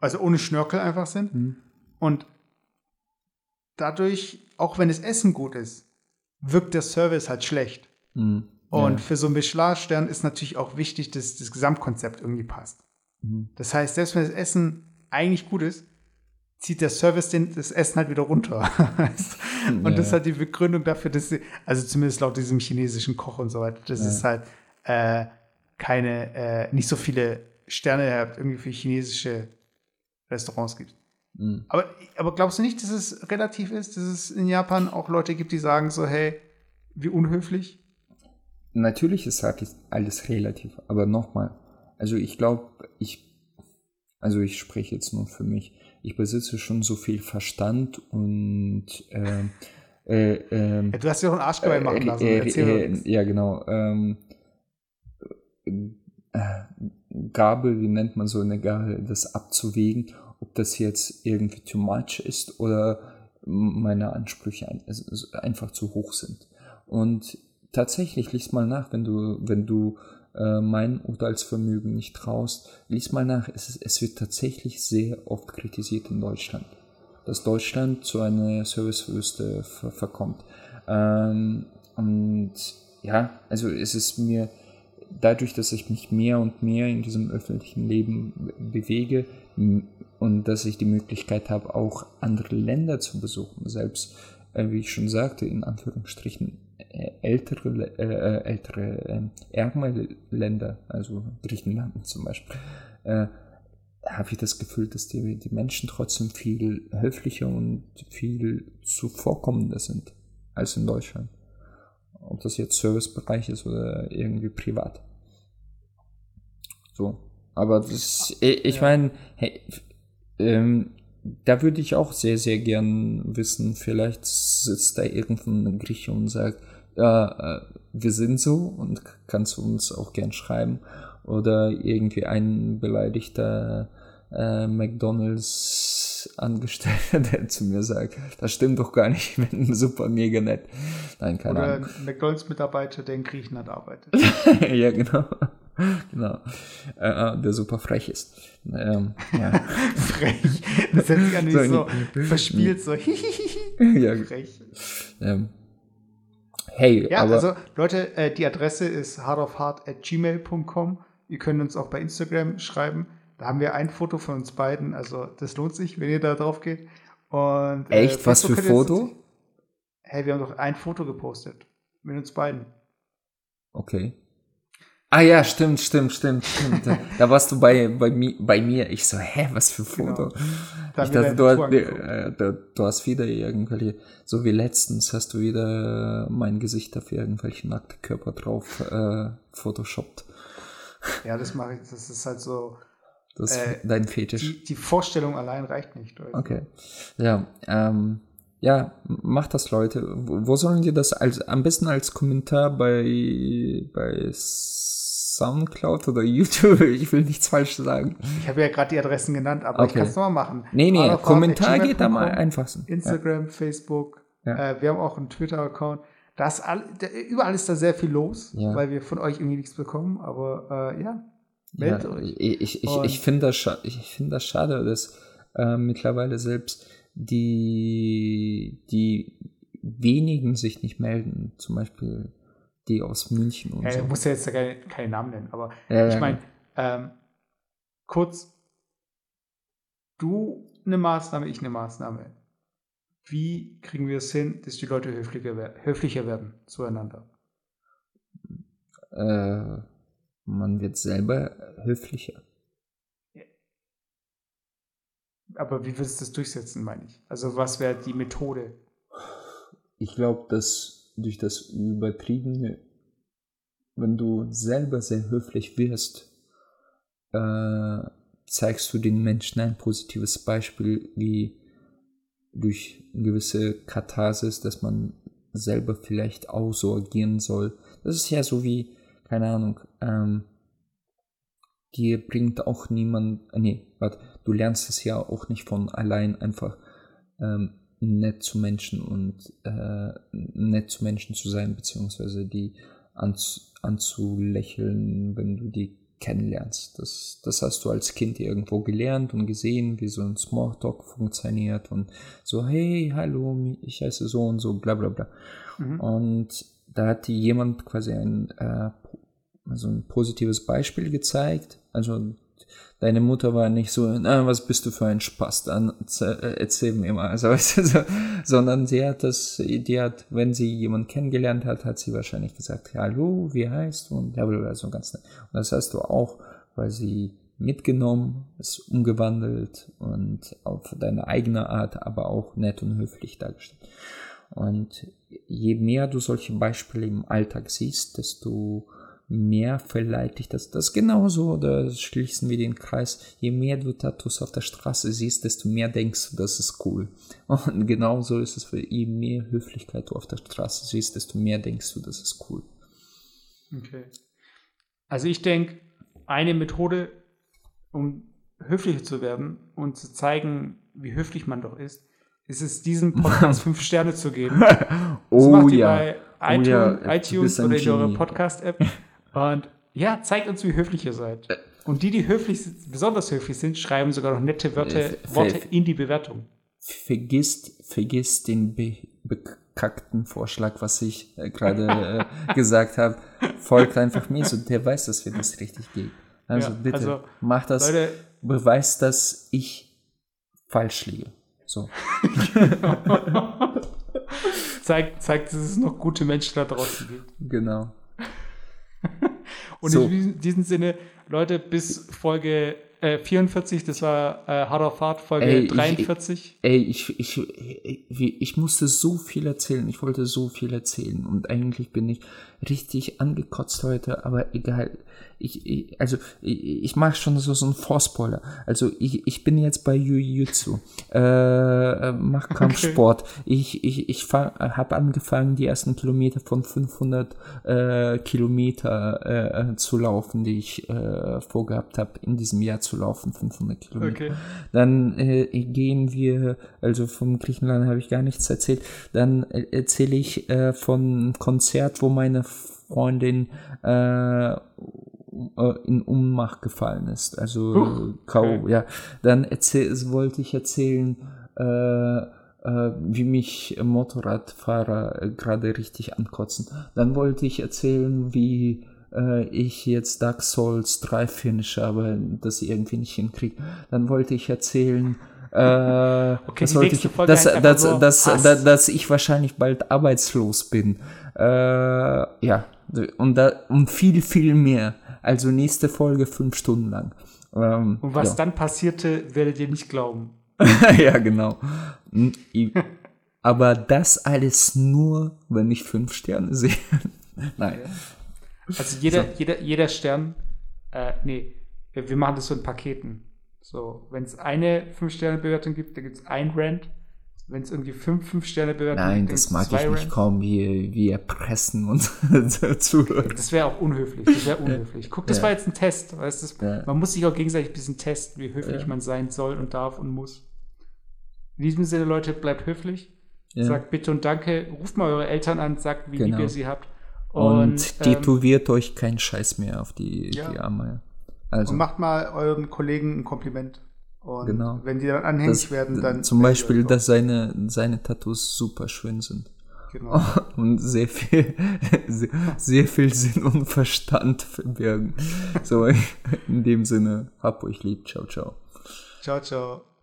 also ohne Schnörkel einfach sind. Mhm. Und dadurch, auch wenn das Essen gut ist, wirkt der Service halt schlecht. Mhm. Und ja. für so einen Michelin-Stern ist natürlich auch wichtig, dass das Gesamtkonzept irgendwie passt. Mhm. Das heißt, selbst wenn das Essen eigentlich gut ist, zieht der Service den, das Essen halt wieder runter. und ja. das ist halt die Begründung dafür, dass sie, also zumindest laut diesem chinesischen Koch und so weiter, dass ja. es halt äh, keine, äh, nicht so viele Sterne irgendwie für chinesische Restaurants gibt. Mhm. Aber, aber glaubst du nicht, dass es relativ ist, dass es in Japan auch Leute gibt, die sagen so, hey, wie unhöflich? Natürlich ist alles relativ, aber nochmal, also ich glaube, ich, also ich spreche jetzt nur für mich, ich besitze schon so viel Verstand und äh, äh, äh, ja, du hast ja auch einen Arschgeweih machen lassen. Äh, äh, ja, genau. Ähm, äh, Gabe, wie nennt man so eine Gabe, das abzuwägen, ob das jetzt irgendwie too much ist oder meine Ansprüche einfach zu hoch sind. Und tatsächlich, lies mal nach, wenn du, wenn du äh, mein Urteilsvermögen nicht traust, lies mal nach, es, es wird tatsächlich sehr oft kritisiert in Deutschland, dass Deutschland zu einer Servicewüste ver verkommt. Ähm, und ja, also es ist mir, dadurch, dass ich mich mehr und mehr in diesem öffentlichen Leben bewege und dass ich die Möglichkeit habe, auch andere Länder zu besuchen, selbst, äh, wie ich schon sagte, in Anführungsstrichen ältere, äh, äh, ältere äh, ärmere Länder, also Griechenland zum Beispiel, äh, habe ich das Gefühl, dass die, die Menschen trotzdem viel höflicher und viel zuvorkommender sind als in Deutschland ob das jetzt Servicebereich ist oder irgendwie privat. So. Aber das, ich meine, hey, ähm, da würde ich auch sehr, sehr gern wissen, vielleicht sitzt da irgendein Grieche und sagt, ja, äh, wir sind so und kannst du uns auch gern schreiben. Oder irgendwie ein beleidigter äh, McDonalds Angestellter, der zu mir sagt, das stimmt doch gar nicht, ich bin super mega nett. Nein, keine Oder Ahnung. ein McDonalds Mitarbeiter, der in Griechenland arbeitet. ja, genau. Genau. Äh, äh, der super frech ist. Ähm, ja. frech. Das an wie so, so verspielt, so ja. frech. Ähm, hey, ja, aber also Leute, äh, die Adresse ist hardofhard at gmail.com. Ihr könnt uns auch bei Instagram schreiben. Da haben wir ein Foto von uns beiden. Also das lohnt sich, wenn ihr da drauf geht. Und, Echt? Was für Foto? Hey, wir haben doch ein Foto gepostet. Mit uns beiden. Okay. Ah ja, stimmt, stimmt, stimmt, stimmt. Da, da warst du bei, bei, mi, bei mir. Ich so, hä, was für Foto? Genau. Da ich dachte, du, hast, äh, du, du hast wieder irgendwelche, so wie letztens hast du wieder mein Gesicht auf irgendwelche nackte Körper drauf äh, photoshoppt. Ja, das mache ich. Das ist halt so. Das ist Äh, dein Fetisch. Die, die Vorstellung allein reicht nicht. Also. Okay. Ja, ähm, ja, macht das, Leute. Wo, sollen die das als am besten als Kommentar bei bei Soundcloud oder YouTube? Ich will nichts falsch sagen. Ich habe ja gerade die Adressen genannt, aber ich Okay. kann es nochmal machen. Nee, nee, Adlerfahrt Kommentar geht da mal einfachsten. Instagram, Facebook. Ja. Äh, wir haben auch einen Twitter-Account. Da ist all, da, überall ist da sehr viel los, Ja. weil wir von euch irgendwie nichts bekommen. Aber äh, ja, Ja, meldet euch. ich ich, ich, ich finde das, scha ich find das schade, dass äh, mittlerweile selbst die, die wenigen sich nicht melden. Zum Beispiel die aus München und Ja, so. ich muss ja jetzt keine, keine Namen nennen, aber Ja, ich meine, ähm, kurz, du eine Maßnahme, ich eine Maßnahme. Wie kriegen wir es hin, dass die Leute höflicher, höflicher werden zueinander? äh, man wird selber höflicher. Aber wie willst du das durchsetzen, meine ich? Also was wäre die Methode? Ich glaube, dass durch das Übertriebene, wenn du selber sehr höflich wirst, äh, zeigst du den Menschen ein positives Beispiel, wie durch eine gewisse Katharsis, dass man selber vielleicht auch so agieren soll. Das ist ja so wie, keine Ahnung, ähm, dir bringt auch niemand, äh, nee, warte, du lernst es ja auch nicht von allein einfach ähm, nett zu Menschen und äh, nett zu Menschen zu sein, beziehungsweise die anz anzulächeln, wenn du die kennenlernst. Das, das hast du als Kind irgendwo gelernt und gesehen, wie so ein Smalltalk funktioniert und so, hey, hallo, ich heiße so und so, bla bla bla. Mhm. Und da hat dir jemand quasi ein, äh, also ein positives Beispiel gezeigt. Also deine Mutter war nicht so, na, was bist du für ein Spaß, dann äh, erzähl mir mal, also, weißt du, so, sondern sie hat das, die hat, wenn sie jemanden kennengelernt hat, hat sie wahrscheinlich gesagt, hallo, wie heißt du und bla bla bla, so ganz nett. Und das hast du auch quasi mitgenommen, es umgewandelt und auf deine eigene Art, aber auch nett und höflich dargestellt. Und je mehr du solche Beispiele im Alltag siehst, desto mehr verleiht dich das. Das ist genauso, da schließen wir den Kreis. Je mehr du Tattoos auf der Straße siehst, desto mehr denkst du, das ist cool. Und genauso ist es für je mehr Höflichkeit du auf der Straße siehst, desto mehr denkst du, das ist cool. Okay. Also ich denke, eine Methode, um höflicher zu werden und zu zeigen, wie höflich man doch ist, ist es, diesem Podcast fünf Sterne zu geben. Das macht ihr bei iTunes, Oh ja, iTunes oder in eurer. Podcast-App. Und ja, zeigt uns, wie höflich ihr seid. Und die, die höflich sind, besonders höflich sind, schreiben sogar noch nette Wörter, Äh, Worte in die Bewertung. vergisst, vergisst den be bekackten Vorschlag, was ich äh, gerade äh, gesagt habe. Folgt einfach mir, so der weiß, dass wir das richtig geht. Also Ja, bitte, also, mach das, Leute, beweist, dass ich falsch liege. So. zeigt, zeigt, dass es noch gute Menschen da draußen gibt. Genau. Und So. in diesem, diesem Sinne, Leute, bis Folge äh, 44, das war äh, Hard auf Hard, Folge Ey, ich- 43. Ey, ich, ich, ich, ich musste so viel erzählen. Ich wollte so viel erzählen. Und eigentlich bin ich richtig angekotzt heute, aber egal. Ich, ich also, ich, ich mache schon so, so einen Vorspoiler. Also, ich, ich bin jetzt bei Jiu-Jitsu. Äh, mach Kampfsport. Ich, ich, ich habe angefangen, die ersten Kilometer von 500 äh, Kilometer äh, äh, zu laufen, die ich äh, vorgehabt habe, in diesem Jahr zu laufen. 500 Kilometer. Okay. Dann äh, gehen wir, also vom Griechenland habe ich gar nichts erzählt. Dann äh, erzähle ich äh, von einem Konzert, wo meine Freundin äh, äh, in Unmacht gefallen ist. Also Huch, K.O. okay. Ja. Dann erzähl, wollte ich erzählen, äh, äh, wie mich Motorradfahrer gerade richtig ankotzen. Dann wollte ich erzählen, wie äh, ich jetzt Dark Souls 3 finish, aber das irgendwie nicht hinkriege. Dann wollte ich erzählen, äh, Okay, das die wollte nächste ich, Folge dass, ich wahrscheinlich bald arbeitslos bin. Äh, ja, und, da, und viel, viel mehr. Also nächste Folge fünf Stunden lang. Ähm, Und was ja. dann passierte, werdet ihr nicht glauben. ja, genau. I- Aber das alles nur, wenn ich fünf Sterne sehe. Nein. Also jeder, jeder, jeder Stern, äh, nee, wir machen das so in Paketen. So, wenn es eine 5-Sterne-Bewertung gibt, dann gibt es ein Rand. Wenn es irgendwie fünf 5-Sterne-Bewertungen Nein, gibt, das gibt's mag ich nicht Rants. kaum, wie wie erpressen und zuhören. Das wäre auch unhöflich. Das wäre unhöflich. Guck, das Ja. war jetzt ein Test. Weißt du? Ja. Man muss sich auch gegenseitig ein bisschen testen, wie höflich Ja. man sein soll und darf und muss. In diesem Sinne, Leute, bleibt höflich. Sagt bitte und danke. Ruft mal eure Eltern an, sagt, wie lieb Genau. ihr sie habt. Und, Und, ähm, tätowiert euch keinen Scheiß mehr auf die, Ja. die Arme. Also, Und macht mal euren Kollegen ein Kompliment. Und Genau. wenn die dann anhängig das, werden, dann. zum Beispiel, dass seine, seine Tattoos super schön sind. Genau. Und sehr viel, sehr, sehr viel Sinn und Verstand verbirgen. So, in dem Sinne, hab euch lieb. Ciao, ciao. Ciao, ciao.